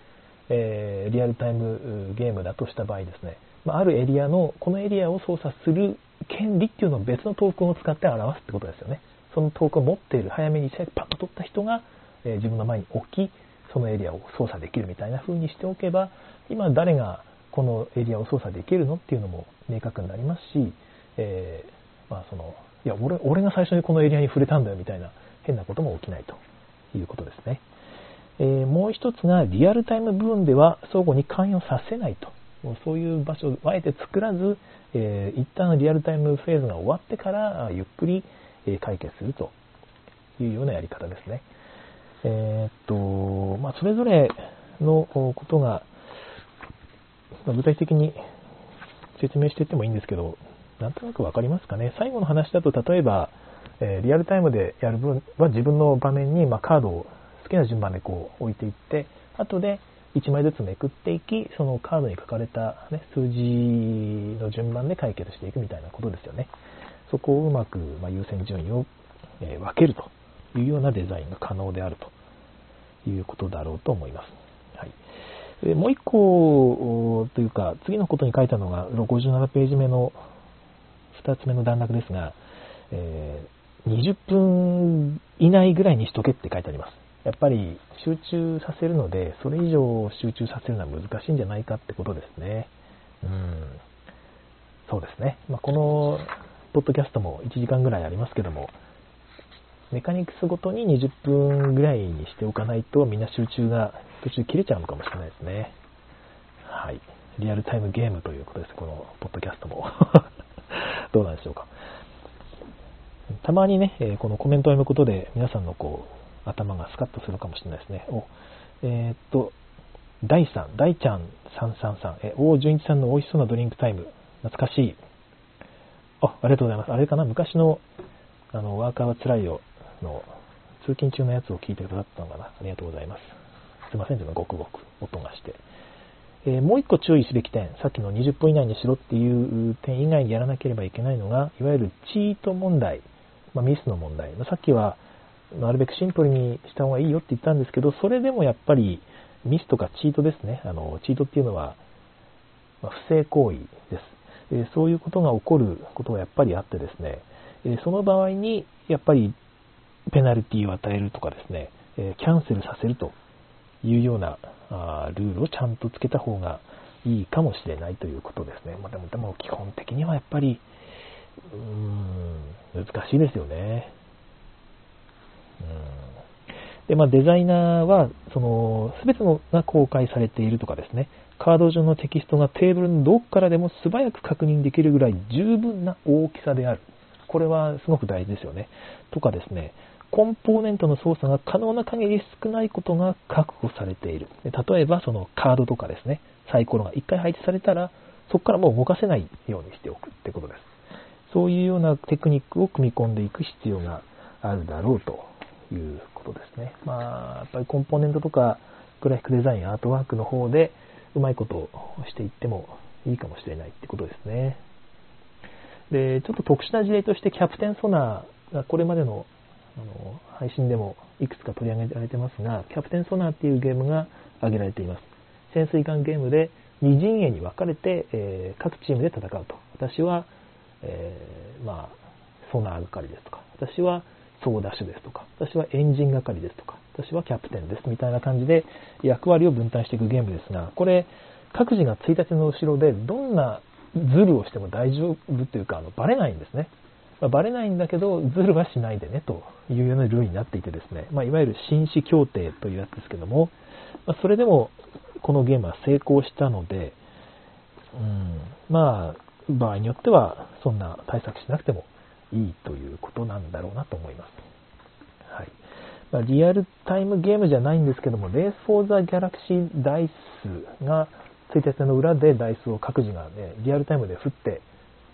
えーリアルタイムゲームだとした場合ですね、まあ、るエリアの、このエリアを操作する権利っていうのを別のトークンを使って表すってことですよね。そのトークンを持っている、早めにパッと取った人が、えー自分の前に置き、そのエリアを操作できるみたいな風にしておけば、今誰がこのエリアを操作できるのっていうのも明確になりますし、えーまあその、いや俺、俺が最初にこのエリアに触れたんだよみたいな変なことも起きないということですね。えーもう一つがリアルタイム部分では相互に関与させないと。そういう場所をあえて作らず、えー一旦リアルタイムフェーズが終わってからゆっくり解決するというようなやり方ですね。えーっと、まあ、それぞれのことが、まあ具体的に説明していってもいいんですけど、なんとなくわかりますかね。最後の話だと、例えば、えリアルタイムでやる分は自分の場面に、ま、カードを好きな順番でこう置いていって、後で1枚ずつめくっていき、そのカードに書かれた、ね、数字の順番で解決していくみたいなことですよね。そこをうまく、ま、優先順位を、え分けるというようなデザインが可能であるということだろうと思います。はい、もう一個というか、次のことに書いたのが57ページ目の2つ目の段落ですが、えー20分以内ぐらいにしとけって書いてあります。やっぱり集中させるので、それ以上集中させるのは難しいんじゃないかってことですね。うん。そうですね。まあ、このポッドキャストも1時間ぐらいありますけども、メカニクスごとに20分ぐらいにしておかないとみんな集中が途中切れちゃうのかもしれないですね。はい。リアルタイムゲームということです、このポッドキャストも。どうなんでしょうか。たまにね、えこのコメントを読むことで皆さんのこう頭がスカッとするかもしれないですね。おえーっと、大さん、大ちゃん333、え、大純一さんの美味しそうなドリンクタイム、懐かしい。あ、ありがとうございます。あれかな？昔の、あの、ワーカーは辛いよの通勤中のやつを聞いてくださったのかな。ありがとうございます。すいません、でもごくごく音がして。えーもう一個注意すべき点、さっきの20分以内にしろっていう点以外にやらなければいけないのが、いわゆるチート問題、まあ、ミスの問題。さっきは、なるべくシンプルにした方がいいよって言ったんですけど、それでもやっぱりミスとかチートですね。あのチートっていうのは、ま、不正行為です。えそういうことが起こることがやっぱりあってですね、えその場合にやっぱりペナルティを与えるとかですね、えキャンセルさせるというようなあルールをちゃんとつけた方がいいかもしれないということですね。まあ、でも、でも基本的にはやっぱり、うーん、難しいですよね。うんで、まあ、デザイナーは、その、すべてのが公開されているとかですね、カード上のテキストがテーブルのどこからでも素早く確認できるぐらい十分な大きさである。これはすごく大事ですよね。とかですね、コンポーネントの操作が可能な限り少ないことが確保されている。例えば、そのカードとかですね、サイコロが1回配置されたら、そこからもう動かせないようにしておくってことです。そういうようなテクニックを組み込んでいく必要があるだろうということですね。まあ、やっぱりコンポーネントとか、グラフィックデザイン、アートワークの方で、うまいことをしていってもいいかもしれないってことですね。で、ちょっと特殊な事例として、キャプテンソナーがこれまでのあの配信でもいくつか取り上げられてますが、キャプテンソナーっていうゲームが挙げられています。潜水艦ゲームで2陣営に分かれて、えー、各チームで戦うと。私は、えー、まあ、ソナー係ですとか、私はソーダッシュですとか、私はエンジン係ですとか、私はキャプテンですみたいな感じで役割を分担していくゲームですが、これ、各自がついたての後ろでどんなズルをしても大丈夫というか、あのバレないんですね。まあ、バレないんだけど、ズルはしないでねというようなルールになっていてですね、まあ、いわゆる紳士協定というやつですけども、まあ、それでもこのゲームは成功したので、うん、まあ、場合によってはそんな対策しなくてもいいということなんだろうなと思います。はい。まあ、リアルタイムゲームじゃないんですけども、レース・フォー・ザ・ギャラクシー・ダイスが、ついたての裏でダイスを各自がね、リアルタイムで振って、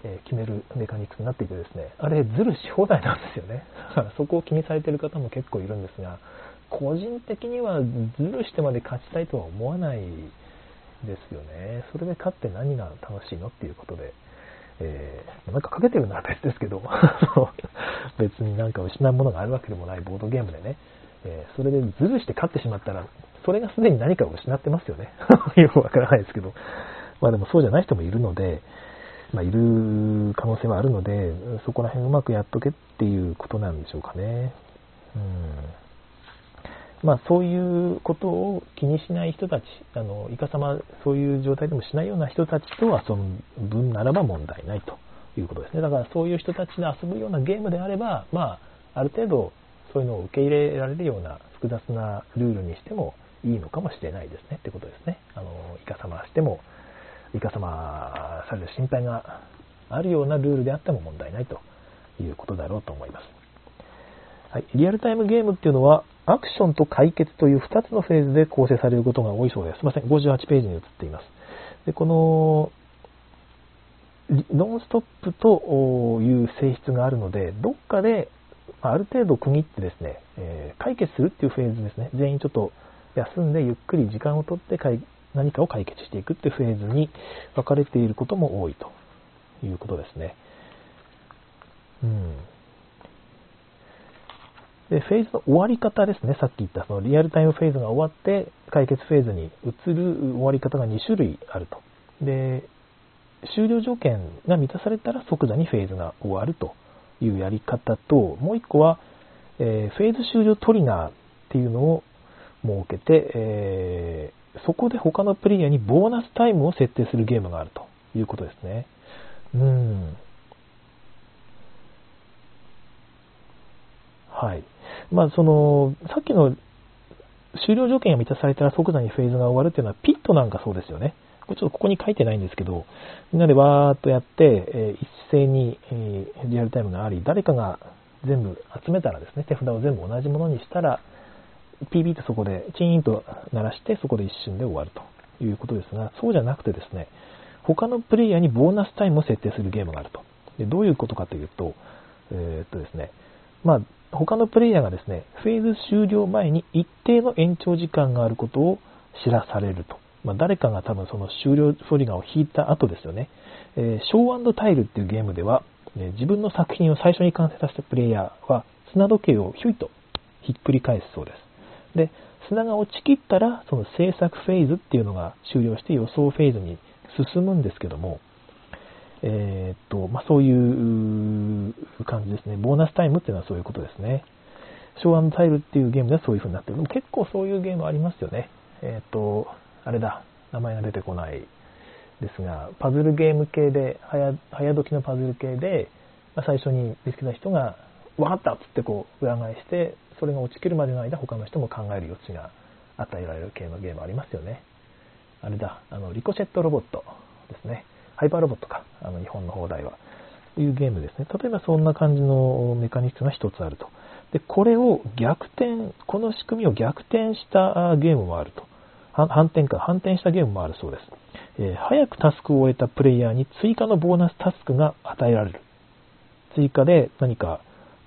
え決めるメカニクスになっていてですね、あれ、ズルし放題なんですよね。そこを気にされている方も結構いるんですが、個人的にはズルしてまで勝ちたいとは思わないですよね。それで勝って何が楽しいのっていうことで、えー、なんかかけてるのは別ですけど、別になんか失うものがあるわけでもないボードゲームでね、えー、それでズルして勝ってしまったら、それがすでに何かを失ってますよね。よくわからないですけど。まあでもそうじゃない人もいるので、まあ、いる可能性はあるので、そこら辺うまくやっとけっていうことなんでしょうかね。うんまあ、そういうことを気にしない人たち、あの、いかさまそういう状態でもしないような人たちと遊ぶ分ならば問題ないということですね。だからそういう人たちで遊ぶようなゲームであれば、まあ、ある程度そういうのを受け入れられるような複雑なルールにしてもいいのかもしれないですねってことですね。あの、いかさましても、いかさまされる心配があるようなルールであっても問題ないということだろうと思います。はい、リアルタイムゲームっていうのは、アクションと解決という2つのフェーズで構成されることが多いそうです。すみません、58ページに移っています。でこのノンストップという性質があるので、どっかである程度区切ってですね、え解決するっていうフェーズですね。全員ちょっと休んでゆっくり時間をとって何かを解決していくってフェーズに分かれていることも多いということですね。うん。で、フェーズの終わり方ですね。さっき言ったそのリアルタイムフェーズが終わって解決フェーズに移る終わり方が2種類あると。で、終了条件が満たされたら即座にフェーズが終わるというやり方と、もう一個は、えー、フェーズ終了トリガーっていうのを設けて、え、そこで他のプレイヤーにボーナスタイムを設定するゲームがあるということですね。うん。はい。まあ、その、さっきの終了条件が満たされたら即座にフェーズが終わるっていうのは、ピットなんかそうですよね。これちょっとここに書いてないんですけど、みんなでわーっとやって、え、一斉に、え、リアルタイムがあり、誰かが全部集めたらですね、手札を全部同じものにしたら、PB ってそこでチーンと鳴らして、そこで一瞬で終わるということですが、そうじゃなくてですね、他のプレイヤーにボーナスタイムを設定するゲームがあると。でどういうことかというと、えー、っとですね、まあ、他のプレイヤーがですね、フェーズ終了前に一定の延長時間があることを知らされると。まあ、誰かが多分その終了トリガーを引いた後ですよね。えー、ショータイルっていうゲームでは、え、自分の作品を最初に完成させたプレイヤーは砂時計をひょいとひっくり返すそうです。で、砂が落ちきったら、その制作フェーズっていうのが終了して予想フェーズに進むんですけども、え、っと、まあ、そういう感じですね。ボーナスタイムっていうのはそういうことですね。ショータイルっていうゲームではそういう風になってる。結構そういうゲームありますよね。え、っと、あれだ、名前が出てこないですが、パズルゲーム系で、早早時のパズル系で、まあ、最初に見つけた人が、分かったっつってこう裏返して、それが落ちきるまでの間、他の人も考える余地が与えられる系のゲームありますよね。あれだ、あの、リコシェットロボットですね。ハイパーロボットか、あの、日本の放題は。というゲームですね。例えばそんな感じのメカニクスが一つあると。で、これを逆転、この仕組みを逆転したゲームもあると。反転か、反転したゲームもあるそうです。えー、早くタスクを終えたプレイヤーに追加のボーナスタスクが与えられる。追加で何か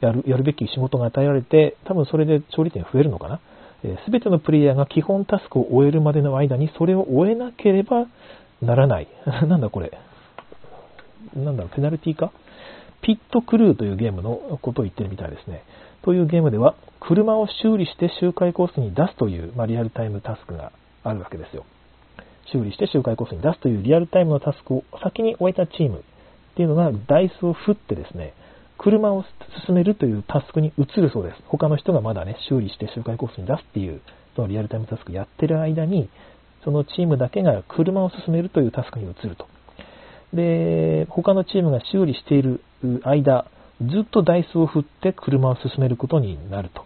やるやるべき仕事が与えられて、多分それで勝利点増えるのかな？す、え、べ、てのプレイヤーが基本タスクを終えるまでの間にそれを終えなければならない。なんだこれ？なんだろう、ペナルティか？ピットクルーというゲームのことを言ってるみたいですね。というゲームでは、車を修理して周回コースに出すという、まあ、リアルタイムタスクがあるわけですよ。修理して周回コースに出すというリアルタイムのタスクを先に終えたチームっていうのがダイスを振ってですね、車を進めるというタスクに移るそうです。他の人がまだね、修理して周回コースに出すっていう、そのリアルタイムタスクやってる間に、そのチームだけが車を進めるというタスクに移ると。で、他のチームが修理している間、ずっとダイスを振って車を進めることになると。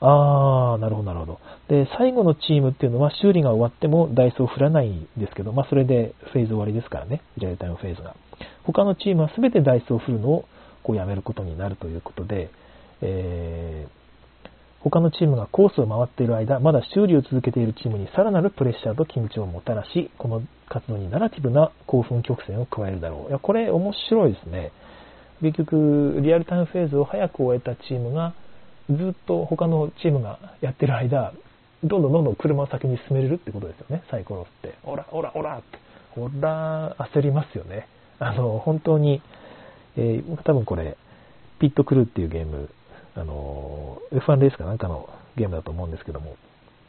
あー、なるほど、なるほど。で、最後のチームっていうのは修理が終わってもダイスを振らないんですけど、まあそれでフェーズ終わりですからね、リアルタイムフェーズが。他のチームは全てダイスを振るのをこうやめることになるということで、えー、他のチームがコースを回っている間、まだ修理を続けているチームにさらなるプレッシャーと緊張をもたらし、この活動にナラティブな興奮曲線を加えるだろう。いや、これ面白いですね。結局、リアルタイムフェーズを早く終えたチームが、ずっと他のチームがやってる間、どんどんどんどん車を先に進めれるってことですよね、サイコロって。オラ、オラ、オラって。オラ、焦りますよね。あの、本当に、えー、多分これ、ピットクルーっていうゲーム、あの、F1 レースかなんかのゲームだと思うんですけども、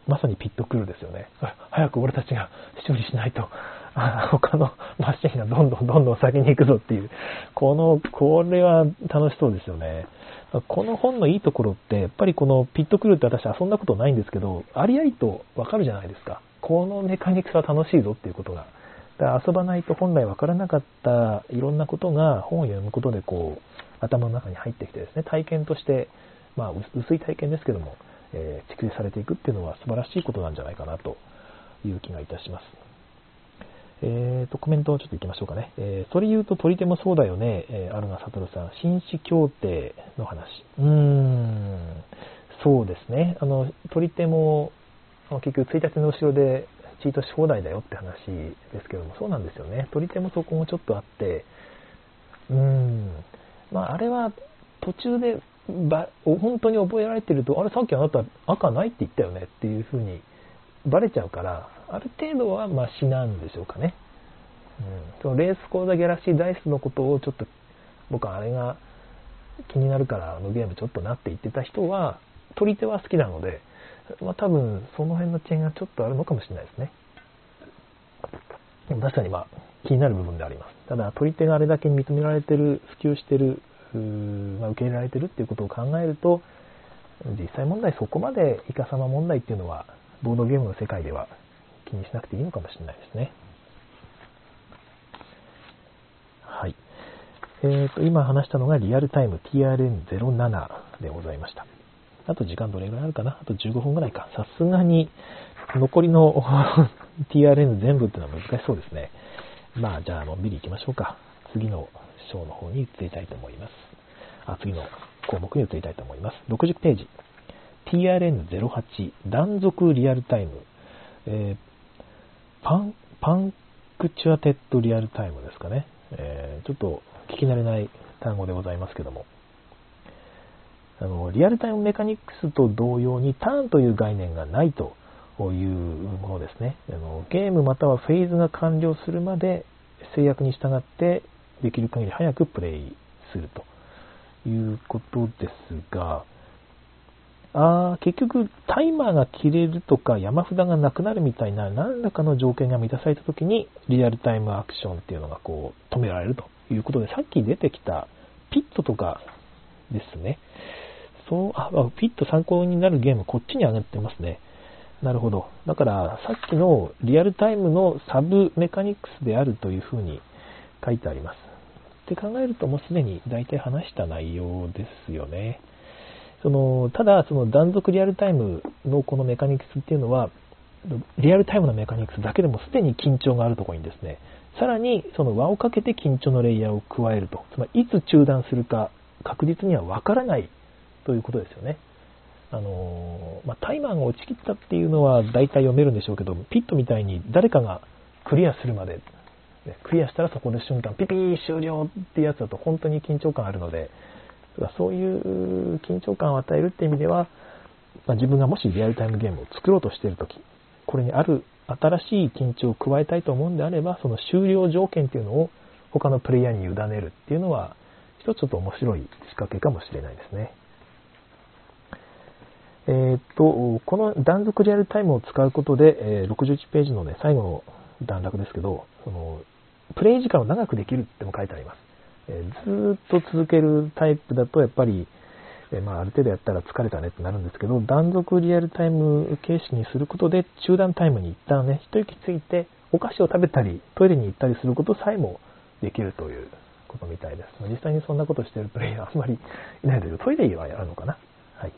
まさにピットクルーですよね。早く俺たちが修理しないと、他のマシンがどんどんどんどん先に行くぞっていう、この、これは楽しそうですよね。この本のいいところって、やっぱりこのピットクルーって私遊んだことないんですけど、ありありとわかるじゃないですか。このメカニクスは楽しいぞっていうことが。だ遊ばないと本来わからなかったいろんなことが本を読むことでこう頭の中に入ってきてですね、体験として、まあ薄い体験ですけども、えー、蓄積されていくっていうのは素晴らしいことなんじゃないかなという気がいたします。えーと、コメントをちょっと行きましょうかね。えー、それ言うと取り手もそうだよね、えー、アルナサトルさん。紳士協定の話。うーん、そうですね。あの、取り手も、結局1日の後ろでチートし放題だよって話ですけども、そうなんですよね。取り手もそこもちょっとあって、うーん、まあ、あれは途中でば本当に覚えられてると、あれさっきあなた赤ないって言ったよねっていう風にバレちゃうから、ある程度はマシなんでしょうかね。うん、そのレース講座ギャラシーダイスのことをちょっと僕はあれが気になるからあのゲームちょっとなって言ってた人は取り手は好きなので、まあ、多分その辺のチェーンがちょっとあるのかもしれないですね。でも確かにまあ気になる部分であります。ただ取り手があれだけ認められてる、普及してる、まあ、受け入れられてるっていうことを考えると、実際問題そこまでイカサマ問題っていうのはボードゲームの世界では気にしなくていいのかもしれないですね。はい。えーと、今話したのがリアルタイム TRN07 でございました。あと時間どれぐらいあるかな？あと15分ぐらいか。さすがに残りの TRN 全部っていうのは難しそうですね。まあ、じゃあ、のんびり行きましょうか。次の章の方に移りたいと思います。あ、次の項目に移りたいと思います。60ページ。TRN08 断続リアルタイム。えー、パン、punctuated real-time ですかね。えー、ちょっと聞き慣れない単語でございますけども。あの、リアルタイムメカニクスと同様にターンという概念がないというものですね。あのゲームまたはフェーズが完了するまで制約に従ってできる限り早くプレイするということですが、あ結局タイマーが切れるとか山札がなくなるみたいな何らかの条件が満たされた時にリアルタイムアクションっていうのがこう止められるということでさっき出てきたピットとかですね。そう、あ、ピット参考になるゲームこっちに上がってますね。なるほど。だからさっきのリアルタイムのサブメカニクスであるというふうに書いてあります。って考えるともうすでに大体話した内容ですよね。そのただ、その断続リアルタイムのこのメカニクスっていうのは、リアルタイムのメカニクスだけでもすでに緊張があるところにですね、さらにその輪をかけて緊張のレイヤーを加えると、つまりいつ中断するか確実にはわからないということですよね。あのまあ、タイマーが落ちきったっていうのは大体読めるんでしょうけど、ピットみたいに誰かがクリアするまで、クリアしたらそこで瞬間、ピピー終了ってやつだと本当に緊張感あるので、そういう緊張感を与えるって意味では、まあ、自分がもしリアルタイムゲームを作ろうとしているとき、これにある新しい緊張を加えたいと思うんであれば、その終了条件っていうのを他のプレイヤーに委ねるっていうのは、一つちょっと面白い仕掛けかもしれないですね。えー、っと、この断続リアルタイムを使うことで、え、61ページのね、最後の段落ですけど、その、プレイ時間を長くできるっても書いてあります。えずっと続けるタイプだと、やっぱり、えまあ、ある程度やったら疲れたねってなるんですけど、断続リアルタイム形式にすることで、中断タイムに一旦ね、一息ついて、お菓子を食べたり、トイレに行ったりすることさえもできるということみたいです。実際にそんなことしてるプレイヤーあんまりいないですけど、トイレはやるのかな？はい。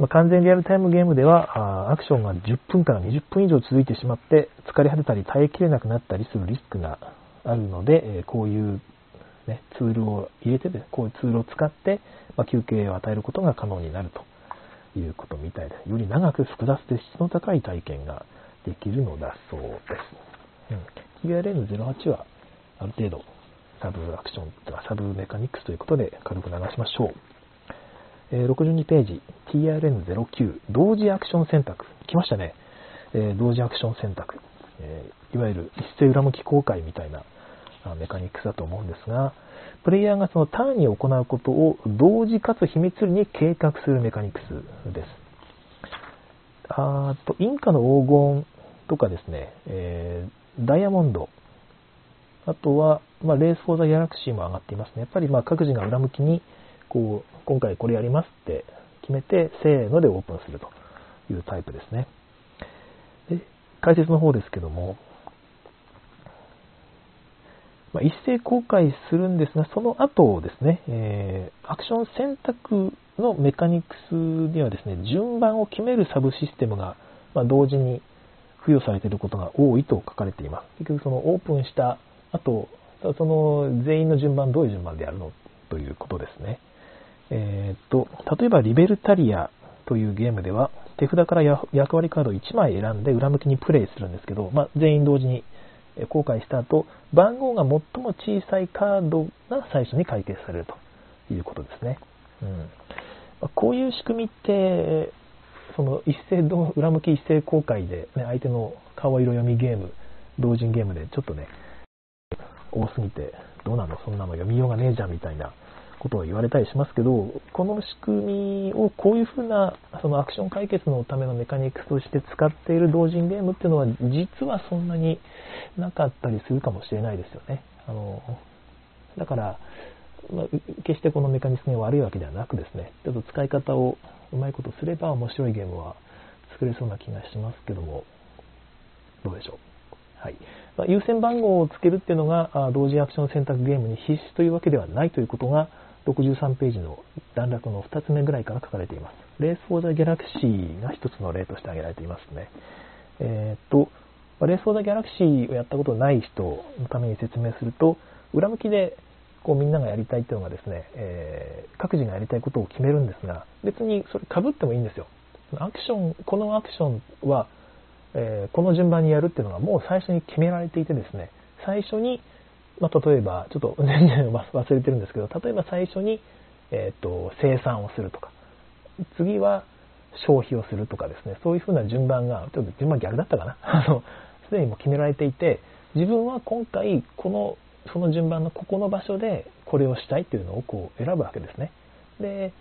まあ、完全リアルタイムゲームではあ、アクションが10分から20分以上続いてしまって、疲れ果てたり耐えきれなくなったりするリスクがあるので、えこういう、ね、ツールを入れて、こういうツールを使って、ま休憩を与えることが可能になるということみたいで。より長く複雑で質の高い体験ができるのだそうです。うん、QRN08 はある程度サブアクション、サブメカニクスということで軽く流しましょう。え、62ページ、TRN09、同時アクション選択。来ましたね。えー、同時アクション選択。えいわゆる一斉裏向き公開みたいなメカニックスだと思うんですが、プレイヤーがその単に行うことを同時かつ秘密裏に計画するメカニクスです。あと、インカの黄金とかですね、えー、ダイヤモンド、あとは、まあ、レース・フォー・ザ・ギャラクシーも上がっていますね。やっぱりまあ各自が裏向きに、こう、今回これやりますって決めて、せーのでオープンするというタイプですね。で解説の方ですけども、まあ、一斉公開するんですが、その後ですね、えー、アクション選択のメカニクスにはですね、順番を決めるサブシステムが、まあ、同時に付与されていることが多いと書かれています。結局そのオープンした後、その全員の順番どういう順番でやるのということですね。えー、っと、例えばリベルタリアというゲームでは、手札から役割カードを1枚選んで裏向きにプレイするんですけど、まあ、全員同時に公開した後、番号が最も小さいカードが最初に解決されるということですね。うん、こういう仕組みって、その一斉裏向き一斉公開で、ね、相手の顔色読みゲーム、同人ゲームでちょっとね、多すぎて、どうなの？そんなの読みようがねえじゃんみたいなことを言われたりしますけど、この仕組みをこういうふうなそのアクション解決のためのメカニクスとして使っている同人ゲームっていうのは実はそんなになかったりするかもしれないですよね。あのだから、まあ、決してこのメカニズムが悪いわけではなくですね、ちょっと使い方をうまいことすれば面白いゲームは作れそうな気がしますけども、どうでしょう。はい。まあ、優先番号をつけるっていうのが同時アクション選択ゲームに必須というわけではないということが63ページの段落の2つ目ぐらいから書かれています。レース・フォー・ザ・ギャラクシーが一つの例として挙げられていますね。えー、っと、レース・フォー・ザ・ギャラクシーをやったことない人のために説明すると、裏向きでこうみんながやりたいっていうのがですね、えー、各自がやりたいことを決めるんですが、別にそれ被ってもいいんですよ。アクション、このアクションは、えー、この順番にやるっていうのがもう最初に決められていてですね、最初にまあ、例えば、ちょっと 全然忘れてるんですけど、例えば最初に、えっ、ー、と、生産をするとか、次は消費をするとかですね、そういうふうな順番が、ちょっと順番逆だったかな？あの、すでにもう決められていて、自分は今回、この、その順番のここの場所でこれをしたいっていうのをこう選ぶわけですね。で、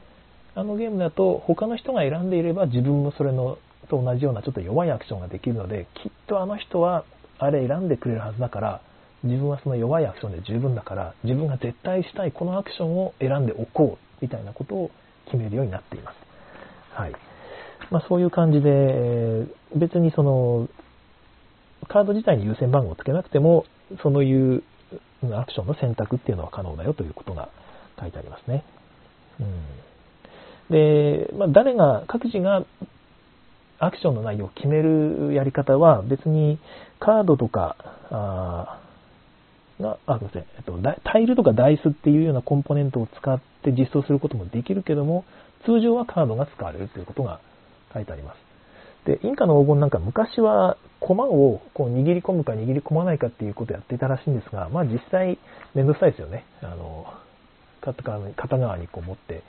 あのゲームだと他の人が選んでいれば自分もそれのと同じようなちょっと弱いアクションができるのできっとあの人はあれ選んでくれるはずだから自分はその弱いアクションで十分だから自分が絶対したいこのアクションを選んでおこうみたいなことを決めるようになっています。はい。まあ、そういう感じで、別にそのカード自体に優先番号をつけなくても、そういうアクションの選択っていうのは可能だよということが書いてありますね。うん、で、まあ、誰が、各自がアクションの内容を決めるやり方は別にカードとか、が、あ、すみません、えっと、タイルとかダイスっていうようなコンポーネントを使って実装することもできるけども、通常はカードが使われるということが書いてあります。で、インカの黄金なんか昔は駒をこう握り込むか握り込まないかっていうことをやっていたらしいんですが、まあ実際めんどくさいですよね。あの、片側に片側にこう持って、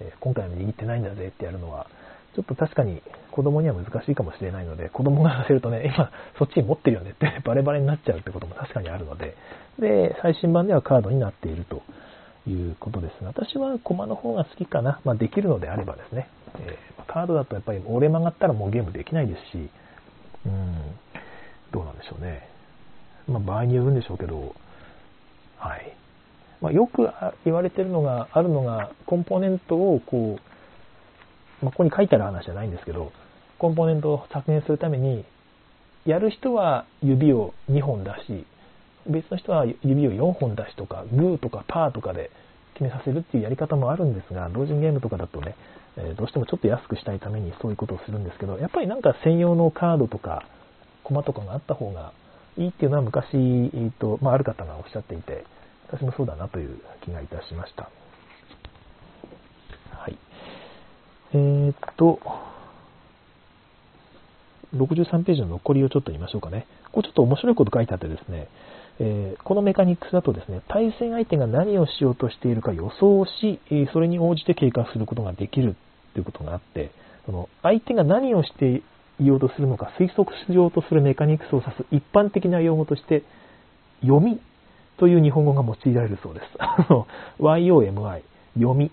え今回は握ってないんだぜってやるのは、ちょっと確かに子供には難しいかもしれないので、子供がさせるとね、今そっちに持ってるよねってバレバレになっちゃうってことも確かにあるので、で、最新版ではカードになっているということですが、私は駒の方が好きかな。まあできるのであればですね。えー、カードだとやっぱり折れ曲がったらもうゲームできないですし、うん、どうなんでしょうね。まあ場合によるんでしょうけど、はい。まあ、よく言われてるのが、あるのが、コンポーネントをこう、まあ、ここに書いてある話じゃないんですけど、コンポーネントを削減するために、やる人は指を2本出し、別の人は指を4本出しとか、グーとかパーとかで決めさせるっていうやり方もあるんですが、同人ゲームとかだとね、えどうしてもちょっと安くしたいためにそういうことをするんですけど、やっぱりなんか専用のカードとか、コマとかがあった方がいいっていうのは昔、えーとまあ、ある方がおっしゃっていて、私もそうだなという気がいたしました。はい。えー、っと、63ページの残りをちょっと言いましょうかね。ここちょっと面白いこと書いてあってですね、えー、このメカニクスだとですね、対戦相手が何をしようとしているか予想し、それに応じて計画することができるということがあって、その相手が何をしていようとするのか推測しようとするメカニクスを指す一般的な用語として、読みという日本語が用いられるそうです。yomy、読み。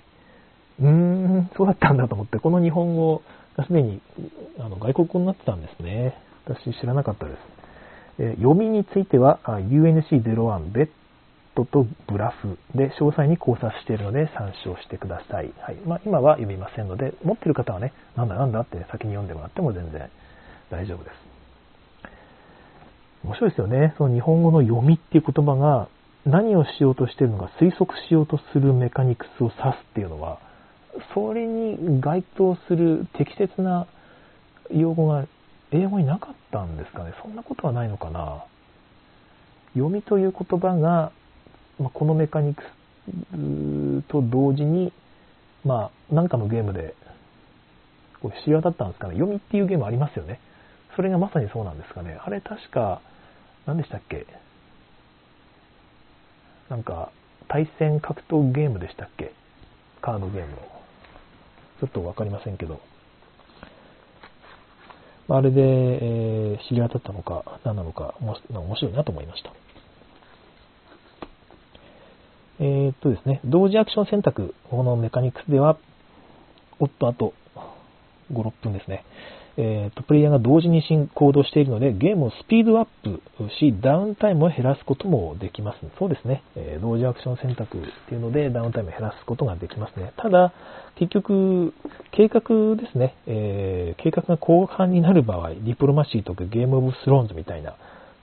うーん、そうだったんだと思って、この日本語がすでにあの外国語になってたんですね。私知らなかったです。読みについては UNC01 ベッドとブラフで詳細に考察しているので参照してください。はいまあ、今は読みませんので、持ってる方はね、なんだなんだって先に読んでもらっても全然大丈夫です。面白いですよね。その日本語の読みっていう言葉が何をしようとしているのか推測しようとするメカニクスを指すっていうのは、それに該当する適切な用語が英語になかったんですかね？そんなことはないのかな？読みという言葉が、まあ、このメカニクスと同時に、まあ、なんかのゲームで、これ知り渡ったんですかね？読みっていうゲームありますよね。それがまさにそうなんですかね？あれ確か、何でしたっけ？なんか、対戦格闘ゲームでしたっけ？カードゲームの。ちょっとわかりませんけど。あれで、えー、知り当たったのか、何なのか、面白いなと思いました。えー、っとですね、同時アクション選択、このメカニクスでは、おっと、あと5、6分ですね。えーと、プレイヤーが同時に行動しているので、ゲームをスピードアップし、ダウンタイムを減らすこともできます。そうですね。えー、同時アクション選択っていうので、ダウンタイムを減らすことができますね。ただ、結局、計画ですね。えー、計画が後半になる場合、ディプロマシーとかゲームオブスローンズみたいな、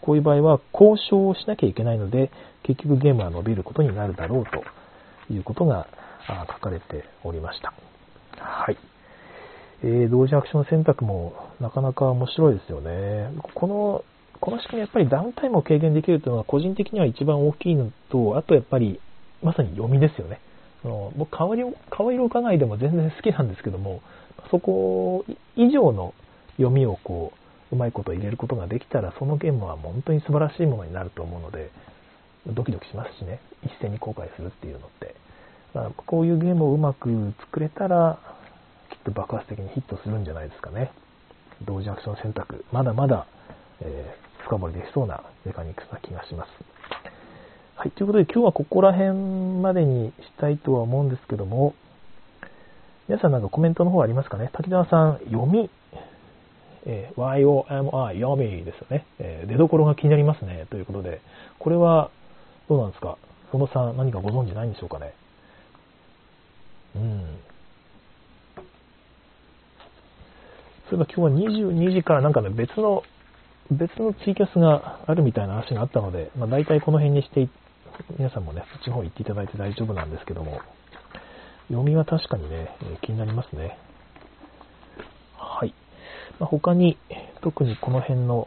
こういう場合は交渉をしなきゃいけないので、結局ゲームは伸びることになるだろうということが書かれておりました。はい。えー、同時アクション選択もなかなか面白いですよね。この、この仕組みやっぱりダウンタイムを軽減できるというのは個人的には一番大きいのと、あとやっぱりまさに読みですよね。あの僕顔色、顔色伺いでも全然好きなんですけども、そこ以上の読みをこう、うまいこと入れることができたら、そのゲームは本当に素晴らしいものになると思うので、ドキドキしますしね、一斉に後悔するっていうのって。まあ、こういうゲームをうまく作れたら、と爆発的にヒットするんじゃないですかね。同時アクション選択、まだまだ、えー、深掘りできそうなメカニクスな気がします。はい、ということで今日はここら辺までにしたいとは思うんですけども、皆さんなんかコメントの方ありますかね？滝沢さん、読み、えー、YOMI、読みですよね、えー、出どころが気になりますね。ということで、これはどうなんですか？そのさん、何かご存知ないんでしょうかね？うん。そういえば今日は22時からなんかね、別の、別のツイキャスがあるみたいな話があったので、まあ、大体この辺にして皆さんもね、そっちの方行っていただいて大丈夫なんですけども、読みは確かにね、気になりますね。はい。まあ、他に、特にこの辺の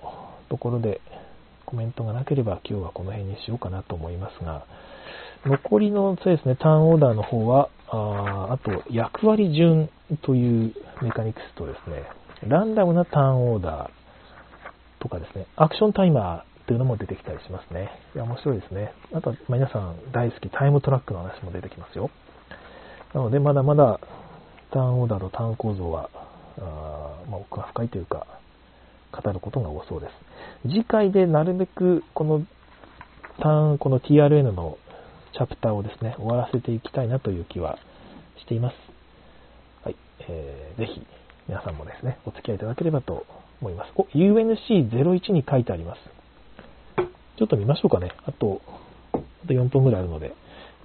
ところでコメントがなければ今日はこの辺にしようかなと思いますが、残りのそうですね、ターンオーダーの方は、ああと、役割順というメカニクスとですね、ランダムなターンオーダーとかですね、アクションタイマーというのも出てきたりしますね。いや、面白いですね。あとは、皆さん大好きタイムトラックの話も出てきますよ。なので、まだまだターンオーダーとターン構造は、あまあ、奥が深いというか、語ることが多そうです。次回でなるべくこのターン、この TRN のチャプターをですね、終わらせていきたいなという気はしています。はい。えー、ぜひ、皆さんもですね、お付き合いいただければと思います。お、UNC01 に書いてあります。ちょっと見ましょうかね。あと、あと4分ぐらいあるので。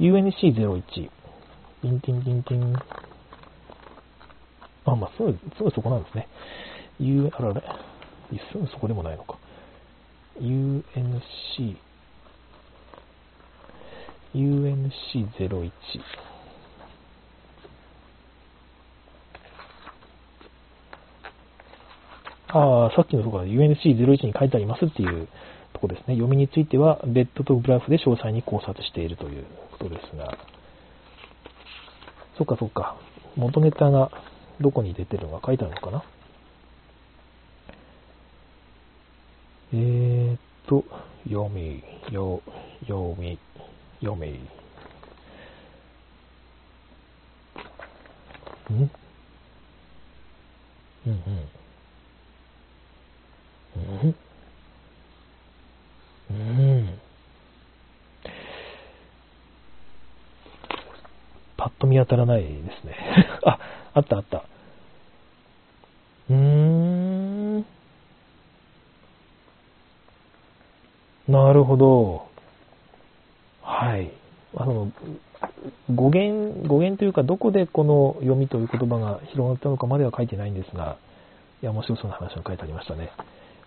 UNC01。ティンティンティンティン。あ、まあ、すぐ、すぐそこなんですね。U、あられ。すぐそこでもないのか。UNC、UNC01。ああ、さっきのところは UNC01 に書いてありますっていうとこですね。読みについては、ベッドとグラフで詳細に考察しているということですが。そっかそっか。元ネタがどこに出てるのか書いてあるのかなえー、っと、読み、よ、読み、読み。ん？うん。うんうん。パッと見当たらないですね。あ、あったあった。うーん。なるほど。はい。あの、語源、語源というか、どこでこの読みという言葉が広がったのかまでは書いてないんですが、いや、面白そうな話が書いてありましたね。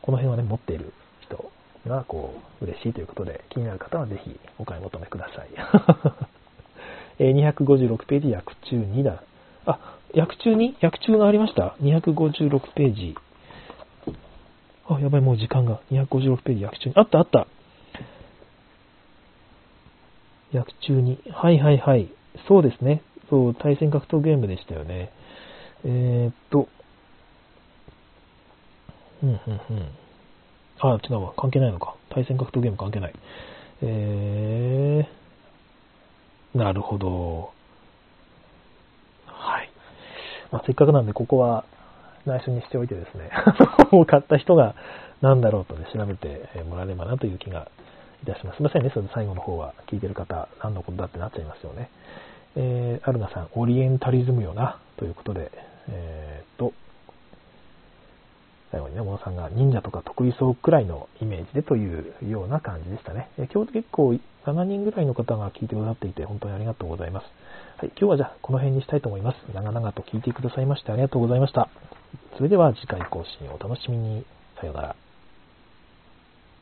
この辺はね、持っている人が、こう、嬉しいということで、気になる方はぜひお買い求めください。え256ページ、訳中2だ。あ、訳中に？訳中がありました ?256 ページ。あ、やばい、もう時間が。256ページ、訳中に。あった、あった。訳中に。はいはいはい。そうですね。そう、対戦格闘ゲームでしたよね。えー、っと。うん、うん、うん。あ、違うわ。関係ないのか。対戦格闘ゲーム関係ない。えー、なるほど。はい。まあ、せっかくなんで、ここは内緒にしておいてですね、も う買った人が何だろうとね、調べてもらえればなという気がいたします。すいませんね、その最後の方は聞いてる方、何のことだってなっちゃいますよね。えー、アルナさん、オリエンタリズムよな、ということで、えー、っと、最後にね、小野さんが忍者とか得意そうくらいのイメージでというような感じでしたね。え今日結構7人ぐらいの方が聞いてくださっていて、本当にありがとうございます。はい、今日はじゃあこの辺にしたいと思います。長々と聞いてくださいましてありがとうございました。それでは次回更新をお楽しみに。さようなら。